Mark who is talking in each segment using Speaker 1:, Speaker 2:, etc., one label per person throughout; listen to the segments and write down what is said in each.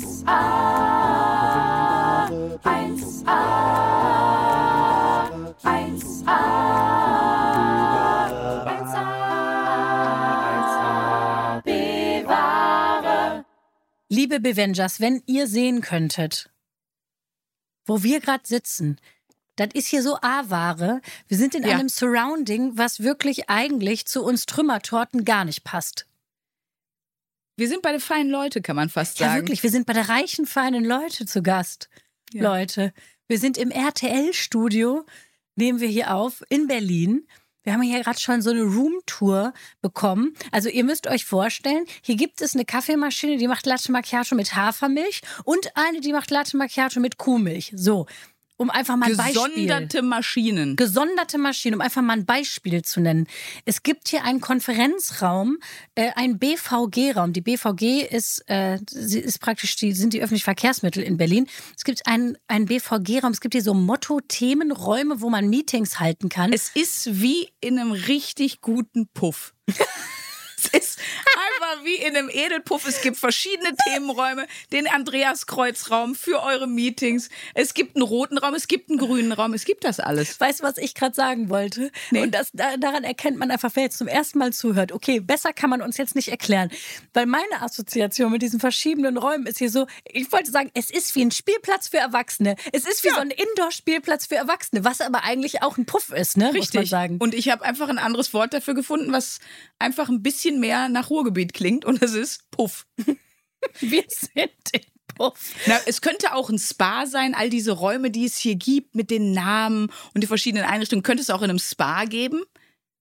Speaker 1: 1a, 1a, 1a, 1a, bewahre.
Speaker 2: Liebe Bevengers, wenn ihr sehen könntet, wo wir gerade sitzen, das ist hier so A-Ware. Wir sind in
Speaker 3: Ja.
Speaker 2: einem Surrounding, was wirklich eigentlich zu uns Trümmertorten gar nicht passt.
Speaker 3: Wir sind bei den feinen Leute, kann man fast
Speaker 2: Ja,
Speaker 3: sagen.
Speaker 2: wirklich, wir sind bei der reichen, feinen Leute zu Gast.
Speaker 3: Ja.
Speaker 2: Leute, wir sind im RTL-Studio, nehmen wir hier auf in Berlin. Wir haben hier gerade schon so eine Roomtour bekommen. Also ihr müsst euch vorstellen, hier gibt es eine Kaffeemaschine, die macht Latte Macchiato mit Hafermilch und eine, die macht Latte Macchiato mit Kuhmilch. So, um einfach mal ein Beispiel.
Speaker 3: Gesonderte Maschinen.
Speaker 2: Gesonderte Maschinen, um einfach mal ein Beispiel zu nennen. Es gibt hier einen Konferenzraum, äh, einen BVG-Raum. Die BVG ist, äh, sie ist praktisch die, sind die öffentlichen Verkehrsmittel in Berlin. Es gibt einen, einen BVG-Raum. Es gibt hier so Motto-Themenräume, wo man Meetings halten kann.
Speaker 3: Es ist wie in einem richtig guten Puff. es ist einfach wie in einem Edelpuff. Es gibt verschiedene Themenräume, den Andreas-Kreuz-Raum für eure Meetings. Es gibt einen roten Raum, es gibt einen grünen Raum, es gibt das alles.
Speaker 2: Weißt du, was ich gerade sagen wollte?
Speaker 3: Nee.
Speaker 2: Und das, da, daran erkennt man einfach, wer jetzt zum ersten Mal zuhört. Okay, besser kann man uns jetzt nicht erklären. Weil meine Assoziation mit diesen verschiedenen Räumen ist hier so, ich wollte sagen, es ist wie ein Spielplatz für Erwachsene. Es ist wie
Speaker 3: Ja.
Speaker 2: so ein Indoor-Spielplatz für Erwachsene, was aber eigentlich auch ein Puff ist, ne? Muss man
Speaker 3: Richtig.
Speaker 2: sagen.
Speaker 3: Und ich habe einfach ein anderes Wort dafür gefunden, was einfach ein bisschen mehr nach Ruhrgebiet klingt und es ist Puff.
Speaker 2: wir sind im Puff.
Speaker 3: Na, es könnte auch ein Spa sein, all diese Räume, die es hier gibt mit den Namen und die verschiedenen Einrichtungen. Könnte es auch in einem Spa geben?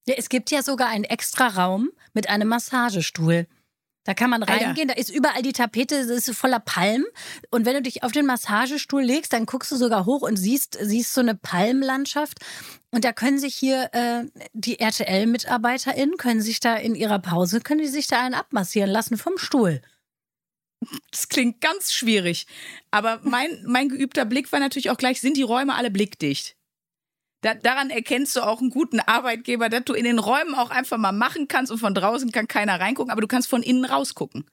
Speaker 2: Ja, es gibt ja sogar einen extra Raum mit einem Massagestuhl. Da kann man
Speaker 3: Alter.
Speaker 2: reingehen, da ist überall die Tapete, es ist voller Palmen. Und wenn du dich auf den Massagestuhl legst, dann guckst du sogar hoch und siehst, siehst so eine Palmlandschaft. Und da können sich hier äh, die RTL-MitarbeiterInnen, können sich da in ihrer Pause, können die sich da einen abmassieren lassen vom Stuhl.
Speaker 3: Das klingt ganz schwierig. Aber mein, mein geübter Blick war natürlich auch gleich, sind die Räume alle blickdicht? Da, daran erkennst du auch einen guten Arbeitgeber, dass du in den Räumen auch einfach mal machen kannst und von draußen kann keiner reingucken, aber du kannst von innen rausgucken.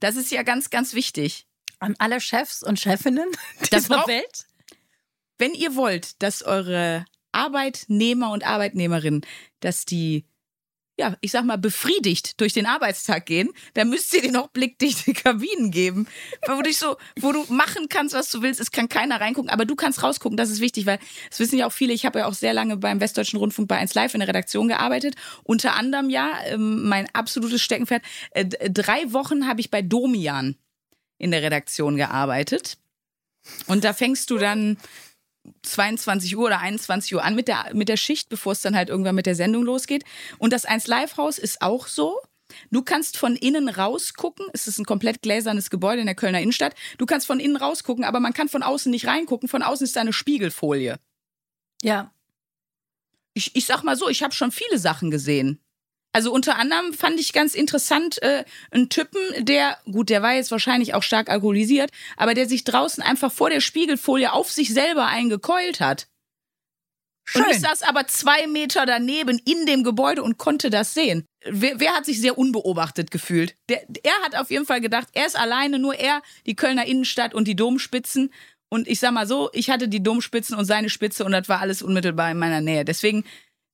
Speaker 3: Das ist ja ganz, ganz wichtig.
Speaker 2: An alle Chefs und Chefinnen
Speaker 3: Das
Speaker 2: dieser
Speaker 3: braucht-
Speaker 2: Welt.
Speaker 3: Wenn ihr wollt, dass eure Arbeitnehmer und Arbeitnehmerinnen, dass die, ja, ich sag mal, befriedigt durch den Arbeitstag gehen, dann müsst ihr denen auch blickdichte Kabinen geben, wo du, dich so, wo du machen kannst, was du willst. Es kann keiner reingucken, aber du kannst rausgucken. Das ist wichtig, weil es wissen ja auch viele. Ich habe ja auch sehr lange beim Westdeutschen Rundfunk bei 1 Live in der Redaktion gearbeitet. Unter anderem ja ähm, mein absolutes Steckenpferd. Äh, drei Wochen habe ich bei Domian in der Redaktion gearbeitet. Und da fängst du dann 22 Uhr oder 21 Uhr an mit der, mit der Schicht, bevor es dann halt irgendwann mit der Sendung losgeht. Und das 1 Live Haus ist auch so. Du kannst von innen rausgucken. Es ist ein komplett gläsernes Gebäude in der Kölner Innenstadt. Du kannst von innen rausgucken, aber man kann von außen nicht reingucken. Von außen ist da eine Spiegelfolie.
Speaker 2: Ja.
Speaker 3: Ich, ich sag mal so, ich habe schon viele Sachen gesehen. Also unter anderem fand ich ganz interessant äh, einen Typen, der, gut, der war jetzt wahrscheinlich auch stark alkoholisiert, aber der sich draußen einfach vor der Spiegelfolie auf sich selber eingekeult hat. Und ich saß aber zwei Meter daneben in dem Gebäude und konnte das sehen. Wer, wer hat sich sehr unbeobachtet gefühlt? Der, er hat auf jeden Fall gedacht, er ist alleine, nur er, die Kölner Innenstadt und die Domspitzen. Und ich sag mal so, ich hatte die Domspitzen und seine Spitze und das war alles unmittelbar in meiner Nähe. Deswegen,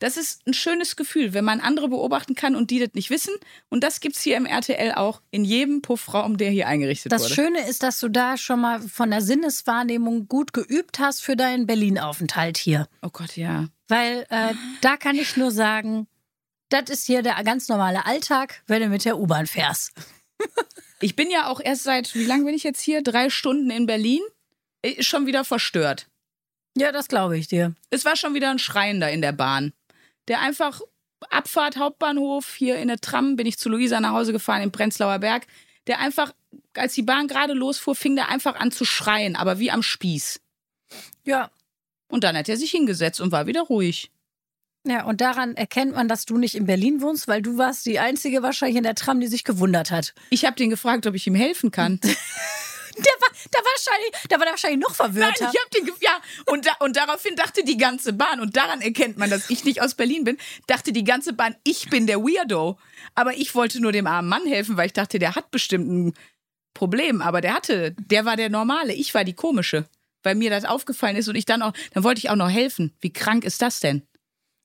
Speaker 3: das ist ein schönes Gefühl, wenn man andere beobachten kann und die das nicht wissen. Und das gibt's hier im RTL auch in jedem Puffraum, der hier eingerichtet
Speaker 2: Das
Speaker 3: wurde.
Speaker 2: Schöne ist, dass du da schon mal von der Sinneswahrnehmung gut geübt hast für deinen Berlin-Aufenthalt hier.
Speaker 3: oh Gott, ja.
Speaker 2: Weil äh, da kann ich nur sagen, das ist hier der ganz normale Alltag, wenn du mit der U-Bahn fährst.
Speaker 3: Ich bin ja auch erst seit, wie lange bin ich jetzt hier? Drei Stunden in Berlin. Ist schon wieder verstört.
Speaker 2: Ja, das glaube ich dir.
Speaker 3: Es war schon wieder ein Schreiender in der Bahn, der einfach Abfahrt Hauptbahnhof hier in der Tram bin ich zu Luisa nach Hause gefahren im Prenzlauer Berg, der einfach als die Bahn gerade losfuhr, fing der einfach an zu schreien, aber wie am Spieß.
Speaker 2: Ja.
Speaker 3: Und dann hat er sich hingesetzt und war wieder ruhig.
Speaker 2: Ja, und daran erkennt man, dass du nicht in Berlin wohnst, weil du warst die Einzige wahrscheinlich in der Tram, die sich gewundert hat.
Speaker 3: Ich habe den gefragt, ob ich ihm helfen kann.
Speaker 2: Der war, der war wahrscheinlich, der war wahrscheinlich noch
Speaker 3: Nein,
Speaker 2: verwirrter.
Speaker 3: ich habe den ja und da, und daraufhin dachte die ganze Bahn und daran erkennt man, dass ich nicht aus Berlin bin. Dachte die ganze Bahn, ich bin der Weirdo, aber ich wollte nur dem armen Mann helfen, weil ich dachte, der hat bestimmt einen Problem, aber der hatte, der war der normale, ich war die komische, weil mir das aufgefallen ist und ich dann auch, dann wollte ich auch noch helfen. Wie krank ist das denn?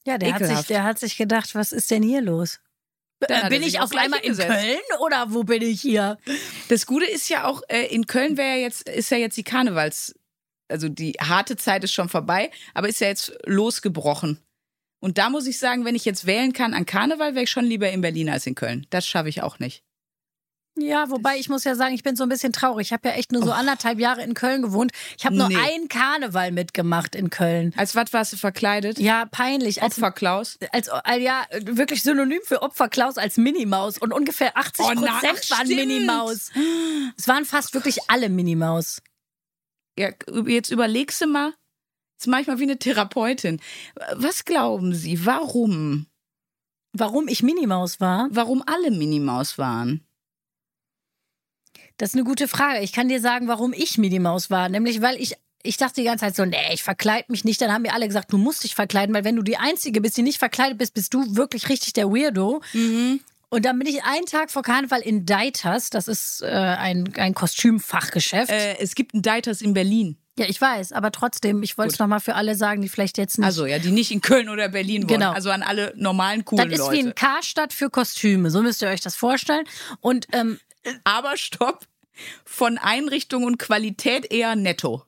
Speaker 2: Ja, der hat, sich, der hat sich gedacht, was ist denn hier los? Äh, bin ich auf
Speaker 3: auch gleich
Speaker 2: einmal in. Köln oder wo bin ich hier?
Speaker 3: Das Gute ist ja auch, äh, in Köln wäre ja jetzt, ist ja jetzt die Karnevals, also die harte Zeit ist schon vorbei, aber ist ja jetzt losgebrochen. Und da muss ich sagen, wenn ich jetzt wählen kann an Karneval, wäre ich schon lieber in Berlin als in Köln. Das schaffe ich auch nicht.
Speaker 2: Ja, wobei ich muss ja sagen, ich bin so ein bisschen traurig. Ich habe ja echt nur so anderthalb Jahre in Köln gewohnt. Ich habe nur
Speaker 3: Nee.
Speaker 2: einen Karneval mitgemacht in Köln.
Speaker 3: Als was warst du verkleidet?
Speaker 2: Ja, peinlich. Als,
Speaker 3: Opfer Klaus?
Speaker 2: als, äh, ja, wirklich synonym für Opfer Klaus als Minimaus. Und ungefähr 80
Speaker 3: Oh, na,
Speaker 2: Prozent
Speaker 3: ach,
Speaker 2: waren. Minimaus. Es waren fast wirklich alle Minimaus.
Speaker 3: Ja, jetzt überlegst du mal, jetzt mache ich mal wie eine Therapeutin. Was glauben Sie, warum?
Speaker 2: Warum ich Minimaus war?
Speaker 3: Warum alle Minimaus waren?
Speaker 2: Das ist eine gute Frage. Ich kann dir sagen, warum ich Minimaus war. Nämlich, weil ich, ich dachte die ganze Zeit so, nee, ich verkleide mich nicht. Dann haben mir alle gesagt, du musst dich verkleiden, weil wenn du die Einzige bist, die nicht verkleidet bist, bist du wirklich richtig der Weirdo. Und dann bin ich einen Tag vor Karneval in Deitas. Das ist äh, ein, ein Kostümfachgeschäft.
Speaker 3: Äh, es gibt einen Deiters in Berlin.
Speaker 2: ja, ich weiß, aber trotzdem, ich wollte es nochmal für alle sagen, die vielleicht jetzt nicht.
Speaker 3: Also ja, die nicht in Köln oder Berlin wohnen.
Speaker 2: Genau.
Speaker 3: Also an alle normalen, coolen
Speaker 2: das ist
Speaker 3: Leute.
Speaker 2: wie ein Karstadt für Kostüme. So müsst ihr euch das vorstellen. Und ähm,
Speaker 3: Aber stopp. Von Einrichtung und Qualität eher netto.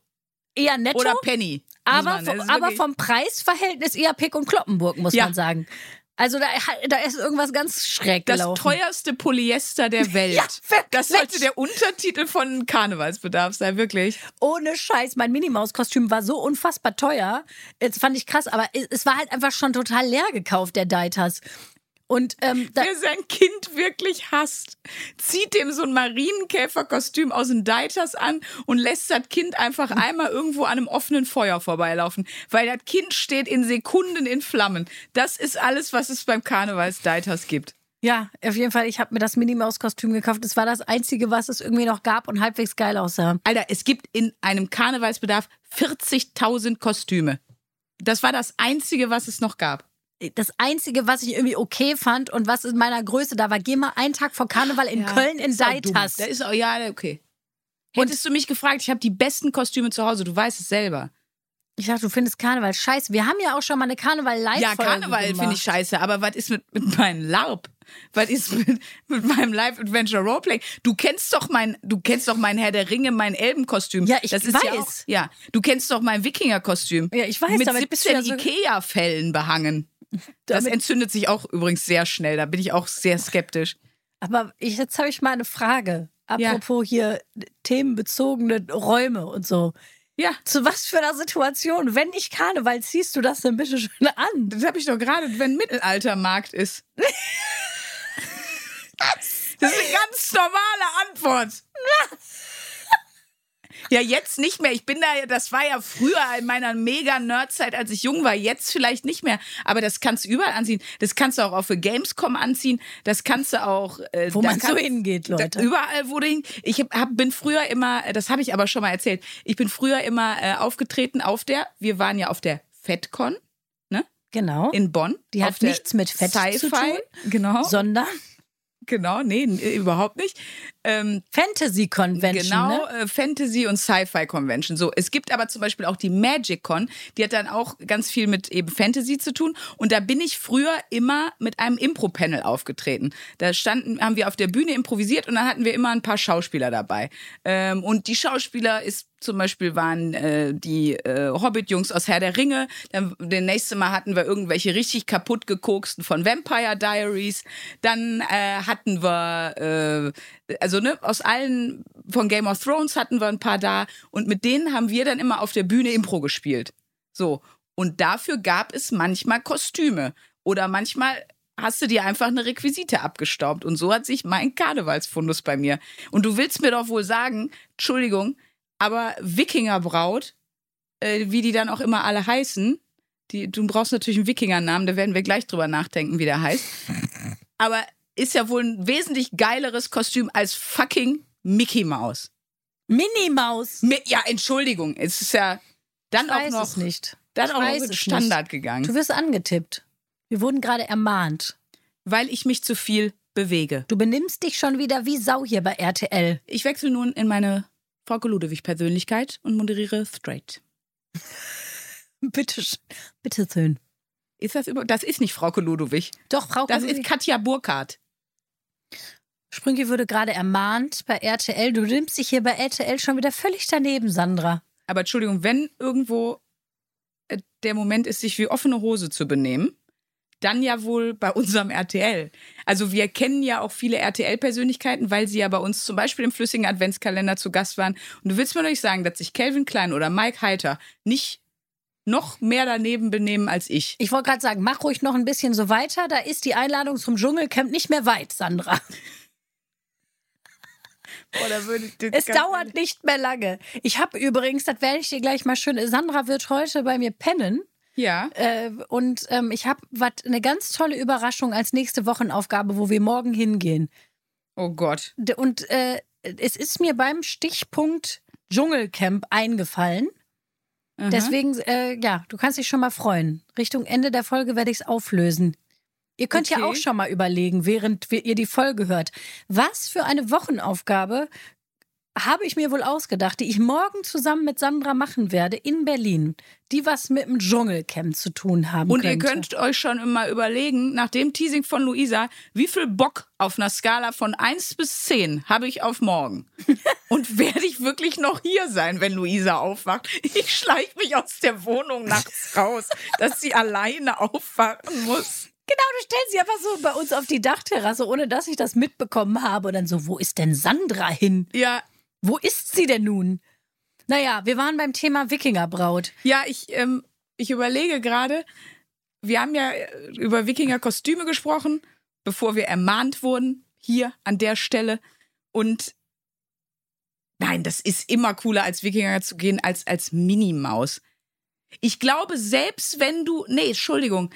Speaker 2: eher netto.
Speaker 3: Oder Penny.
Speaker 2: Aber,
Speaker 3: man- ist
Speaker 2: aber vom Preisverhältnis eher Pick und Kloppenburg, muss
Speaker 3: Ja.
Speaker 2: man sagen. Also da, da ist irgendwas ganz schräg
Speaker 3: das
Speaker 2: gelaufen.
Speaker 3: teuerste Polyester der Welt.
Speaker 2: Ja,
Speaker 3: das sollte der Untertitel von Karnevalsbedarf sein, wirklich.
Speaker 2: Ohne Scheiß, mein Minimaus-Kostüm war so unfassbar teuer. Das fand ich krass, aber es- es war halt einfach schon total leer gekauft, der Deitas. Und ähm, da,
Speaker 3: Wer sein Kind wirklich hasst, zieht dem so ein Marienkäferkostüm aus den Deiters an und lässt das Kind einfach einmal irgendwo an einem offenen Feuer vorbeilaufen. Weil das Kind steht in Sekunden in Flammen. Das ist alles, was es beim Karnevals-Deiters gibt.
Speaker 2: ja, auf jeden Fall, ich habe mir das Minimaus-Kostüm gekauft. Das war das Einzige, was es irgendwie noch gab und halbwegs geil aussah.
Speaker 3: Alter, es gibt in einem Karnevalsbedarf 40.000 Kostüme. Das war das Einzige, was es noch gab.
Speaker 2: Das Einzige, was ich irgendwie okay fand und was in meiner Größe da war, geh mal einen Tag vor Karneval in Köln in. Deitas.
Speaker 3: Da ist auch, ja, okay. Hättest du mich gefragt, ich habe die besten Kostüme zu Hause, du weißt es selber.
Speaker 2: Ich dachte, du findest Karneval scheiße. Wir haben ja auch schon mal eine karneval live
Speaker 3: Ja, Karneval finde ich scheiße, aber was ist mit, mit meinem LARP? Was ist mit, mit meinem Live Adventure Roleplay? Du kennst doch mein, du kennst doch mein Herr der Ringe, mein Elbenkostüm.
Speaker 2: Ja, ich
Speaker 3: das ist Ja, auch,
Speaker 2: weiß.
Speaker 3: ja, du kennst doch mein Wikingerkostüm.
Speaker 2: Ja, ich weiß,
Speaker 3: Mit
Speaker 2: du
Speaker 3: 17
Speaker 2: ja so-
Speaker 3: Ikea-Fällen behangen. Das entzündet sich auch übrigens sehr schnell. Da bin ich auch sehr skeptisch.
Speaker 2: Aber ich, jetzt habe ich mal eine Frage. Apropos hier themenbezogene Räume und so.
Speaker 3: Ja,
Speaker 2: Zu was für einer Situation, wenn nicht Karneval, ziehst du das denn bitte schön an?
Speaker 3: das habe ich doch gerade, wenn Mittelaltermarkt ist. Das ist eine ganz normale Antwort. Ja, jetzt nicht mehr. Ich bin da, das war ja früher in meiner mega Nerdzeit, als ich jung war. Jetzt vielleicht nicht mehr. Aber das kannst du überall anziehen. Das kannst du auch auf Gamescom anziehen. Das kannst du auch. Äh,
Speaker 2: Wo
Speaker 3: da
Speaker 2: man so
Speaker 3: kannst-
Speaker 2: hingeht,
Speaker 3: Da,
Speaker 2: Leute.
Speaker 3: überall, wo du hin. Ich hab, bin früher immer, das habe ich aber schon mal erzählt. Ich bin früher immer äh, aufgetreten auf der, wir waren ja auf der FedCon
Speaker 2: Genau.
Speaker 3: in Bonn.
Speaker 2: Die hat nichts mit Fett zu tun.
Speaker 3: Genau.
Speaker 2: Sondern
Speaker 3: Genau, nee, überhaupt nicht. Ähm,
Speaker 2: Fantasy Convention.
Speaker 3: genau,
Speaker 2: Ne?
Speaker 3: äh, Fantasy und Sci-Fi Convention. So, es gibt aber zum Beispiel auch die Magic Con, die hat dann auch ganz viel mit eben Fantasy zu tun. Und da bin ich früher immer mit einem Impro-Panel aufgetreten. Da standen, haben wir auf der Bühne improvisiert und dann hatten wir immer ein paar Schauspieler dabei. Ähm, und die Schauspieler ist zum Beispiel waren äh, die äh, Hobbit-Jungs aus Herr der Ringe. Dann den nächsten Mal hatten wir irgendwelche richtig kaputt gekoksten von Vampire Diaries. Dann äh, hatten wir, äh, also ne, aus allen von Game of Thrones hatten wir ein paar da. Und mit denen haben wir dann immer auf der Bühne Impro gespielt. So. Und dafür gab es manchmal Kostüme. Oder manchmal hast du dir einfach eine Requisite abgestaubt. Und so hat sich mein Karnevalsfundus bei mir. Und du willst mir doch wohl sagen, Entschuldigung, aber Wikingerbraut, äh, wie die dann auch immer alle heißen, die, du brauchst natürlich einen Wikingernamen, da werden wir gleich drüber nachdenken, wie der heißt. Aber ist ja wohl ein wesentlich geileres Kostüm als fucking Mickey Mouse.
Speaker 2: Minimaus.
Speaker 3: Mi ja, Entschuldigung, es ist ja dann
Speaker 2: Ich
Speaker 3: auch
Speaker 2: weiß
Speaker 3: noch,
Speaker 2: es nicht.
Speaker 3: Dann
Speaker 2: Ich
Speaker 3: auch noch mit
Speaker 2: es
Speaker 3: Standard
Speaker 2: nicht.
Speaker 3: gegangen.
Speaker 2: Du wirst angetippt. Wir wurden gerade ermahnt.
Speaker 3: weil ich mich zu viel bewege.
Speaker 2: Du benimmst dich schon wieder wie Sau hier bei RTL.
Speaker 3: Ich wechsle nun in meine Frauke Ludewig-Persönlichkeit und moderiere straight.
Speaker 2: Bitte, bitte schön.
Speaker 3: Ist das über. Das ist nicht Frauke Ludewig.
Speaker 2: Doch, Frau
Speaker 3: Das ist Katja Burkhardt.
Speaker 2: Sprünki würde gerade ermahnt bei RTL. Du nimmst dich hier bei RTL schon wieder völlig daneben, Sandra.
Speaker 3: Aber Entschuldigung, wenn irgendwo äh, der Moment ist, sich wie offene Hose zu benehmen, dann ja wohl bei unserem RTL. Also wir kennen ja auch viele RTL-Persönlichkeiten, weil sie ja bei uns zum Beispiel im flüssigen Adventskalender zu Gast waren. Und du willst mir doch nicht sagen, dass sich Calvin Klein oder Mike Heiter nicht noch mehr daneben benehmen als ich.
Speaker 2: Ich wollte gerade sagen, mach ruhig noch ein bisschen so weiter. Da ist die Einladung zum Dschungelcamp nicht mehr weit, Sandra.
Speaker 3: Boah, da würde ich
Speaker 2: Es dauert nicht mehr lange. Ich habe übrigens, das werde ich dir gleich mal schön. Sandra wird heute bei mir pennen.
Speaker 3: Ja.
Speaker 2: Äh, und ähm, ich habe eine ganz tolle Überraschung als nächste Wochenaufgabe, wo wir morgen hingehen.
Speaker 3: Oh Gott.
Speaker 2: Und äh, es ist mir beim Stichpunkt Dschungelcamp eingefallen.
Speaker 3: Aha.
Speaker 2: Deswegen, äh, ja, du kannst dich schon mal freuen. Richtung Ende der Folge werde ich es auflösen. Ihr könnt ja
Speaker 3: Okay.
Speaker 2: auch schon mal überlegen, während ihr die Folge hört, was für eine Wochenaufgabe habe ich mir wohl ausgedacht, die ich morgen zusammen mit Sandra machen werde in Berlin, die was mit dem Dschungelcamp zu tun haben
Speaker 3: Und
Speaker 2: könnte.
Speaker 3: ihr könnt euch schon immer überlegen, nach dem Teasing von Luisa, wie viel Bock auf einer Skala von 1 bis 10 habe ich auf morgen? Und werde ich wirklich noch hier sein, wenn Luisa aufwacht? Ich schleiche mich aus der Wohnung nachts raus, dass sie alleine aufwachen muss.
Speaker 2: Genau, du stellst sie einfach so bei uns auf die Dachterrasse, ohne dass ich das mitbekommen habe. Und dann so, wo ist denn Sandra hin?
Speaker 3: Ja,
Speaker 2: Wo ist sie denn nun? Naja, wir waren beim Thema Wikingerbraut.
Speaker 3: ja, ich, ähm, ich überlege gerade, wir haben ja äh, über Wikinger-Kostüme gesprochen, bevor wir ermahnt wurden, hier an der Stelle. Und nein, das ist immer cooler, als Wikinger zu gehen, als als Minimaus. Ich glaube, selbst wenn du, nee, Entschuldigung,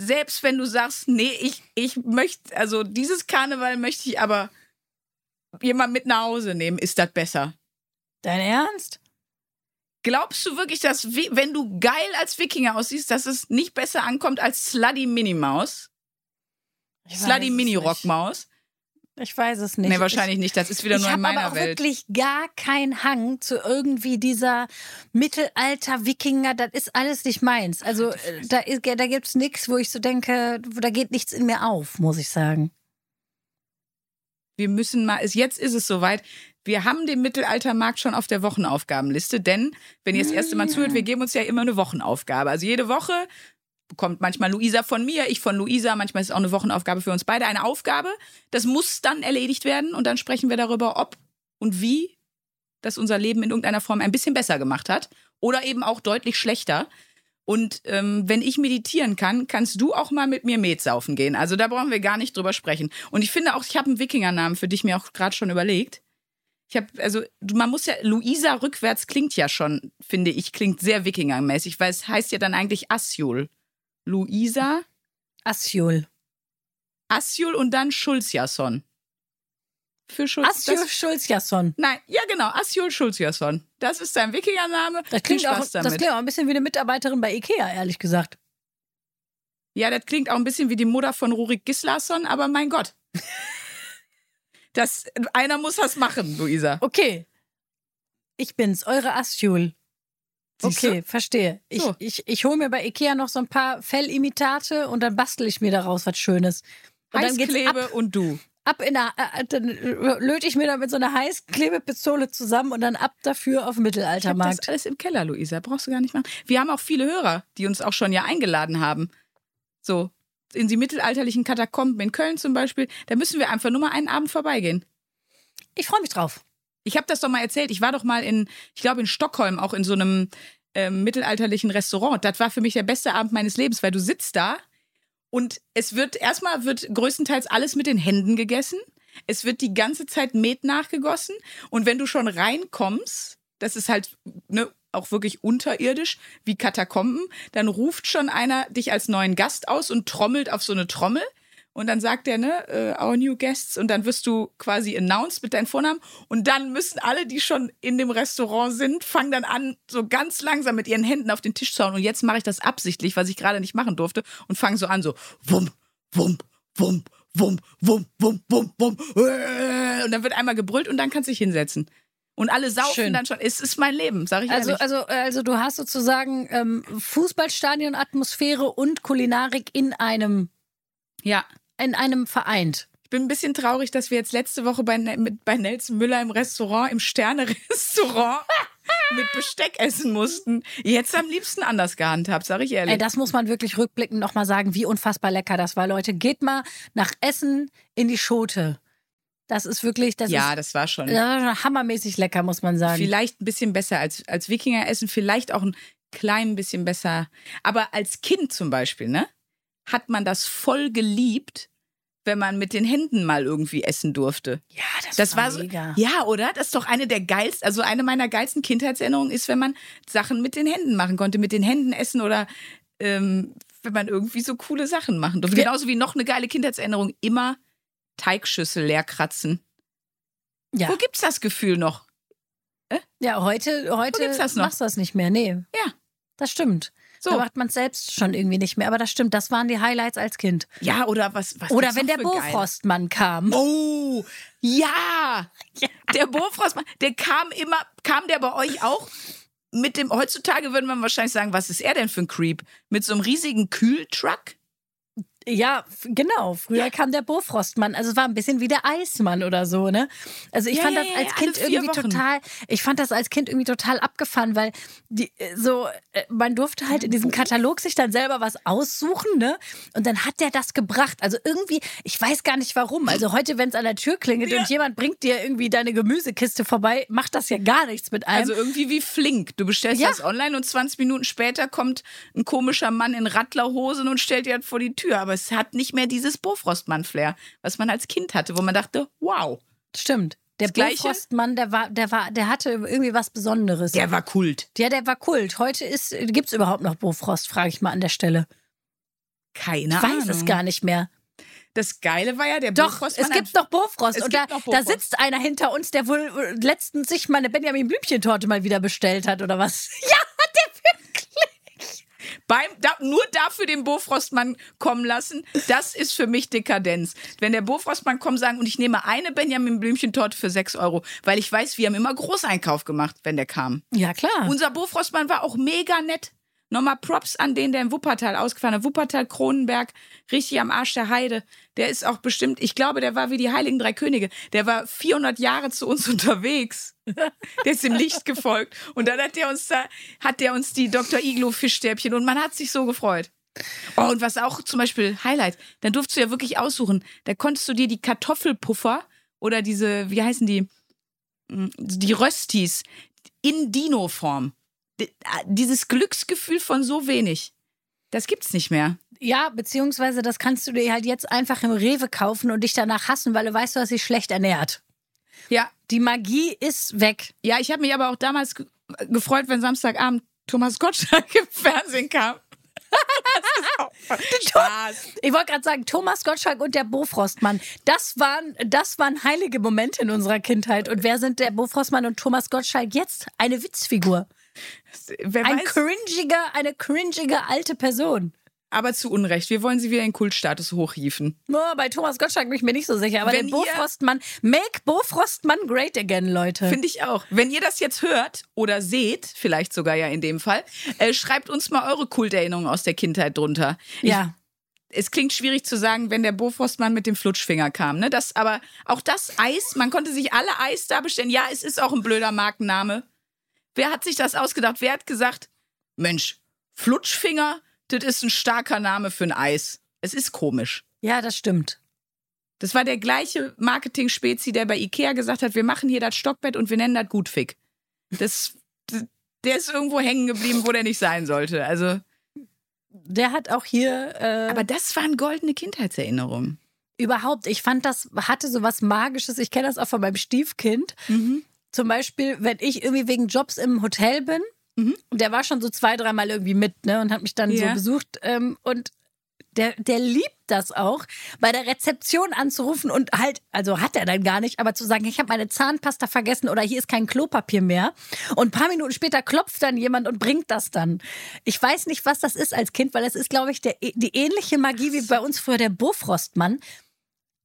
Speaker 3: selbst wenn du sagst, nee, ich, ich möchte, also dieses Karneval möchte ich aber jemand mit nach Hause nehmen, ist das besser.
Speaker 2: Dein Ernst?
Speaker 3: Glaubst du wirklich, dass, wie- wenn du geil als Wikinger aussiehst, dass es nicht besser ankommt als Slutty Minimaus? Slutty Mini Rockmaus?
Speaker 2: Ich weiß es nicht.
Speaker 3: Nee, wahrscheinlich nicht. Das ist wieder
Speaker 2: ich
Speaker 3: nur in
Speaker 2: habe aber
Speaker 3: meiner
Speaker 2: auch
Speaker 3: Welt.
Speaker 2: wirklich gar keinen Hang zu irgendwie dieser Mittelalter-Wikinger. Das ist alles nicht meins. Also da, ist- da gibt es nichts, wo ich so denke, da geht nichts in mir auf, muss ich sagen.
Speaker 3: Wir müssen mal, jetzt ist es soweit. Wir haben den Mittelaltermarkt schon auf der Wochenaufgabenliste, denn wenn ihr das erste Mal zuhört, wir geben uns ja immer eine Wochenaufgabe. Also jede Woche bekommt manchmal Luisa von mir, ich von Luisa, manchmal ist es auch eine Wochenaufgabe für uns beide, eine Aufgabe. Das muss dann erledigt werden und dann sprechen wir darüber, ob und wie das unser Leben in irgendeiner Form ein bisschen besser gemacht hat oder eben auch deutlich schlechter. Und ähm, wenn ich meditieren kann, kannst du auch mal mit mir Met saufen gehen. Also da brauchen wir gar nicht drüber sprechen. Und ich finde auch, ich habe einen Wikingernamen für dich mir auch gerade schon überlegt. Ich habe, also man muss ja, Luisa rückwärts klingt ja schon, finde ich, klingt sehr Wikingermäßig, weil es heißt ja dann eigentlich Asjul. Luisa,
Speaker 2: Asjul.
Speaker 3: Asjul und dann Schulzjason. Für Schulz.
Speaker 2: Asjul Schulzjasson.
Speaker 3: Nein, ja genau, Asjul Schulzjason. Das ist sein Wikingername.
Speaker 2: Das klingt, auch, das klingt auch ein bisschen wie eine Mitarbeiterin bei Ikea, ehrlich gesagt.
Speaker 3: Ja, das klingt auch ein bisschen wie die Mutter von Rurik Gislason, aber mein Gott. Das, einer muss das machen, Luisa.
Speaker 2: Okay. Ich bin's, eure Asjul.
Speaker 3: Siehst du?
Speaker 2: Okay, verstehe. Ich,
Speaker 3: So.
Speaker 2: ich, ich hole mir bei Ikea noch so ein paar Fellimitate und dann bastel ich mir daraus was Schönes. Und dann
Speaker 3: Heißklebe
Speaker 2: ab,
Speaker 3: und du.
Speaker 2: ab in der, äh, dann löte ich mir da mit so einer Heißklebepistole zusammen und dann ab dafür auf den
Speaker 3: Ich hab das
Speaker 2: Mittelaltermarkt.
Speaker 3: alles im Keller, Luisa. Brauchst du gar nicht machen. Wir haben auch viele Hörer, die uns auch schon ja eingeladen haben. So, in die mittelalterlichen Katakomben in Köln zum Beispiel. Da müssen wir einfach nur mal einen Abend vorbeigehen.
Speaker 2: Ich freue mich drauf.
Speaker 3: Ich habe das doch mal erzählt. Ich war doch mal in, ich glaube in Stockholm, auch in so einem ähm, mittelalterlichen Restaurant. Das war für mich der beste Abend meines Lebens, weil du sitzt da und es wird erstmal wird größtenteils alles mit den Händen gegessen. Es wird die ganze Zeit Met nachgegossen und wenn du schon reinkommst, das ist halt ne, auch wirklich unterirdisch wie Katakomben, dann ruft schon einer dich als neuen Gast aus und trommelt auf so eine Trommel. Und dann sagt er, ne, äh, our new guests. Und dann wirst du quasi announced mit deinem Vornamen. Und dann müssen alle, die schon in dem Restaurant sind, fangen dann an, so ganz langsam mit ihren Händen auf den Tisch zu hauen. Und jetzt mache ich das absichtlich, was ich gerade nicht machen durfte. Und fange so an, so wump, wump, wump, wum, wum, wum, wum, wum. äh, Und dann wird einmal gebrüllt und dann kannst du dich hinsetzen. Und alle saufen
Speaker 2: Schön.
Speaker 3: dann schon. Es ist mein Leben, sag ich
Speaker 2: Also,
Speaker 3: ehrlich.
Speaker 2: also, also du hast sozusagen ähm, Fußballstadion-Atmosphäre und Kulinarik in einem,
Speaker 3: ja.
Speaker 2: In einem vereint.
Speaker 3: Ich bin ein bisschen traurig, dass wir jetzt letzte Woche bei, Ne- mit, bei Nelson Müller im Restaurant, im Sterne-Restaurant mit Besteck essen mussten. Jetzt am liebsten anders gehandhabt, sag ich ehrlich.
Speaker 2: Ey, das muss man wirklich rückblickend nochmal sagen, wie unfassbar lecker das war, Leute. Geht mal nach Essen in die Schote. Das ist wirklich, das
Speaker 3: ja,
Speaker 2: ist
Speaker 3: das war schon.
Speaker 2: das war schon hammermäßig lecker, muss man sagen.
Speaker 3: Vielleicht ein bisschen besser als, als Wikinger essen, vielleicht auch ein klein bisschen besser. Aber als Kind zum Beispiel, ne, hat man das voll geliebt, wenn man mit den Händen mal irgendwie essen durfte.
Speaker 2: ja, das,
Speaker 3: Das war so,
Speaker 2: mega.
Speaker 3: ja, oder? Das ist doch eine der geilsten, also eine meiner geilsten Kindheitserinnerungen ist, wenn man Sachen mit den Händen machen konnte, mit den Händen essen oder ähm, wenn man irgendwie so coole Sachen machen durfte. Genauso wie noch eine geile Kindheitserinnerung, immer Teigschüssel leer kratzen.
Speaker 2: Ja,
Speaker 3: Wo gibt's das Gefühl noch?
Speaker 2: ja heute, heute
Speaker 3: gibt's das noch?
Speaker 2: machst du das nicht mehr. Nee.
Speaker 3: Ja.
Speaker 2: Das stimmt.
Speaker 3: So.
Speaker 2: Da macht man es selbst schon irgendwie nicht mehr. Aber das stimmt, das waren die Highlights als Kind.
Speaker 3: Ja, oder was? was
Speaker 2: Oder wenn der Bofrostmann kam.
Speaker 3: Oh, ja. Der Bofrostmann, der kam immer, kam der bei euch auch mit dem, heutzutage würde man wahrscheinlich sagen, was ist er denn für ein Creep? Mit so einem riesigen Kühltruck?
Speaker 2: Ja, genau. Früher kam der Bofrostmann. Also es war ein bisschen wie der Eismann oder so, ne? Also ich
Speaker 3: Ja,
Speaker 2: fand
Speaker 3: ja,
Speaker 2: das
Speaker 3: ja,
Speaker 2: als
Speaker 3: ja,
Speaker 2: Kind irgendwie
Speaker 3: Wochen.
Speaker 2: total, ich fand das als Kind irgendwie total abgefahren, weil die äh, so, äh, man durfte halt in diesem Katalog sich dann selber was aussuchen, ne? Und dann hat der das gebracht. Also irgendwie, ich weiß gar nicht warum. Also heute, wenn es an der Tür klingelt und jemand bringt dir irgendwie deine Gemüsekiste vorbei, macht das ja gar nichts mit einem.
Speaker 3: Also irgendwie wie flink. Du bestellst
Speaker 2: Ja.
Speaker 3: das online und 20 Minuten später kommt ein komischer Mann in Rattlerhosen und stellt dir das vor die Tür. Aber es hat nicht mehr dieses Bofrostmann-Flair, was man als Kind hatte, wo man dachte, wow,
Speaker 2: Stimmt. Der? Bofrostmann, der war, der war, der hatte irgendwie was Besonderes.
Speaker 3: der war Kult.
Speaker 2: Ja, der war Kult. Heute ist, gibt's überhaupt noch Bofrost, frage ich mal an der Stelle.
Speaker 3: Keine
Speaker 2: Ich weiß
Speaker 3: Ahnung.
Speaker 2: es gar nicht mehr.
Speaker 3: Das Geile war ja, der
Speaker 2: Doch,
Speaker 3: Bofrostmann
Speaker 2: es gibt
Speaker 3: hat-
Speaker 2: noch Bofrost.
Speaker 3: Es
Speaker 2: und da,
Speaker 3: noch
Speaker 2: da
Speaker 3: Bofrost.
Speaker 2: sitzt einer hinter uns, der wohl äh, letztens sich mal eine Benjamin Blümchentorte mal wieder bestellt hat oder was. Ja,
Speaker 3: Beim, da, nur dafür den Bofrostmann kommen lassen, das ist für mich Dekadenz. Wenn der Bofrostmann kommt sagen, und ich nehme eine Benjamin Blümchentorte für 6 Euro, weil ich weiß, wir haben immer Großeinkauf gemacht, wenn der kam.
Speaker 2: ja klar.
Speaker 3: Unser Bofrostmann war auch mega nett. Nochmal Props an den, der in Wuppertal ausgefahren hat. Wuppertal, Kronenberg, richtig am Arsch der Heide. Der ist auch bestimmt, ich glaube, der war wie die Heiligen Drei Könige. Der war 400 Jahre zu uns unterwegs. Der ist dem Licht gefolgt. Und dann hat der uns da, hat der uns die Dr. Iglo Fischstäbchen und man hat sich so gefreut. Oh, und was auch zum Beispiel Highlight, dann durftest du ja wirklich aussuchen. Da konntest du dir die Kartoffelpuffer oder diese, wie heißen die, Mm, die Röstis in Dino-Form. Ah, Dieses Glücksgefühl von so wenig, das gibt's nicht mehr.
Speaker 2: Ja, beziehungsweise das kannst du dir halt jetzt einfach im Rewe kaufen und dich danach hassen, weil du weißt, du hast dich schlecht ernährt.
Speaker 3: Ja,
Speaker 2: Die Magie ist weg.
Speaker 3: ja, ich habe mich aber auch damals ge gefreut, wenn Samstagabend Thomas Gottschalk im Fernsehen kam.
Speaker 2: Ich wollte gerade sagen, Thomas Gottschalk und der Bofrostmann, das waren, das waren heilige Momente in unserer Kindheit. Und wer sind der Bofrostmann und Thomas Gottschalk jetzt? Eine Witzfigur.
Speaker 3: Wer
Speaker 2: Ein
Speaker 3: weiß,
Speaker 2: cringiger, eine cringige alte Person.
Speaker 3: aber zu Unrecht. Wir wollen sie wieder in Kultstatus hochhieven.
Speaker 2: Oh, bei Thomas Gottschalk bin ich mir nicht so sicher. Aber
Speaker 3: Wenn
Speaker 2: der Bofrostmann, make Bofrostmann great again, Leute.
Speaker 3: Finde ich auch. Wenn ihr das jetzt hört oder seht, vielleicht sogar ja in dem Fall, äh, schreibt uns mal eure Kulterinnerungen aus der Kindheit drunter.
Speaker 2: ja.
Speaker 3: es klingt schwierig zu sagen, wenn der Bofrostmann mit dem Flutschfinger kam. Ne? Das, aber auch das Eis, man konnte sich alle Eis da bestellen. Ja, es ist auch ein blöder Markenname. Wer hat sich das ausgedacht? Wer hat gesagt, Mensch, Flutschfinger, das ist ein starker Name für ein Eis. Es ist komisch.
Speaker 2: ja, das stimmt.
Speaker 3: Das war der gleiche Marketing-Spezi, der bei Ikea gesagt hat, wir machen hier das Stockbett und wir nennen das Gutfick. Das, der ist irgendwo hängen geblieben, wo der nicht sein sollte. Also,
Speaker 2: Der hat auch hier äh,
Speaker 3: aber das waren goldene Kindheitserinnerungen.
Speaker 2: überhaupt, ich fand das, hatte so was Magisches. Ich kenne das auch von meinem Stiefkind. Zum Beispiel, wenn ich irgendwie wegen Jobs im Hotel bin,
Speaker 3: Mhm.
Speaker 2: und der war schon so zwei, dreimal irgendwie mit, ne, und hat mich dann so
Speaker 3: Ja.
Speaker 2: besucht. Ähm, und der, der liebt das auch, bei der Rezeption anzurufen und halt, also hat er dann gar nicht, aber zu sagen, ich habe meine Zahnpasta vergessen oder hier ist kein Klopapier mehr. Und ein paar Minuten später klopft dann jemand und bringt das dann. Ich weiß nicht, was das ist als Kind, weil es ist, glaube ich, der, die ähnliche Magie wie bei uns früher der Bofrostmann.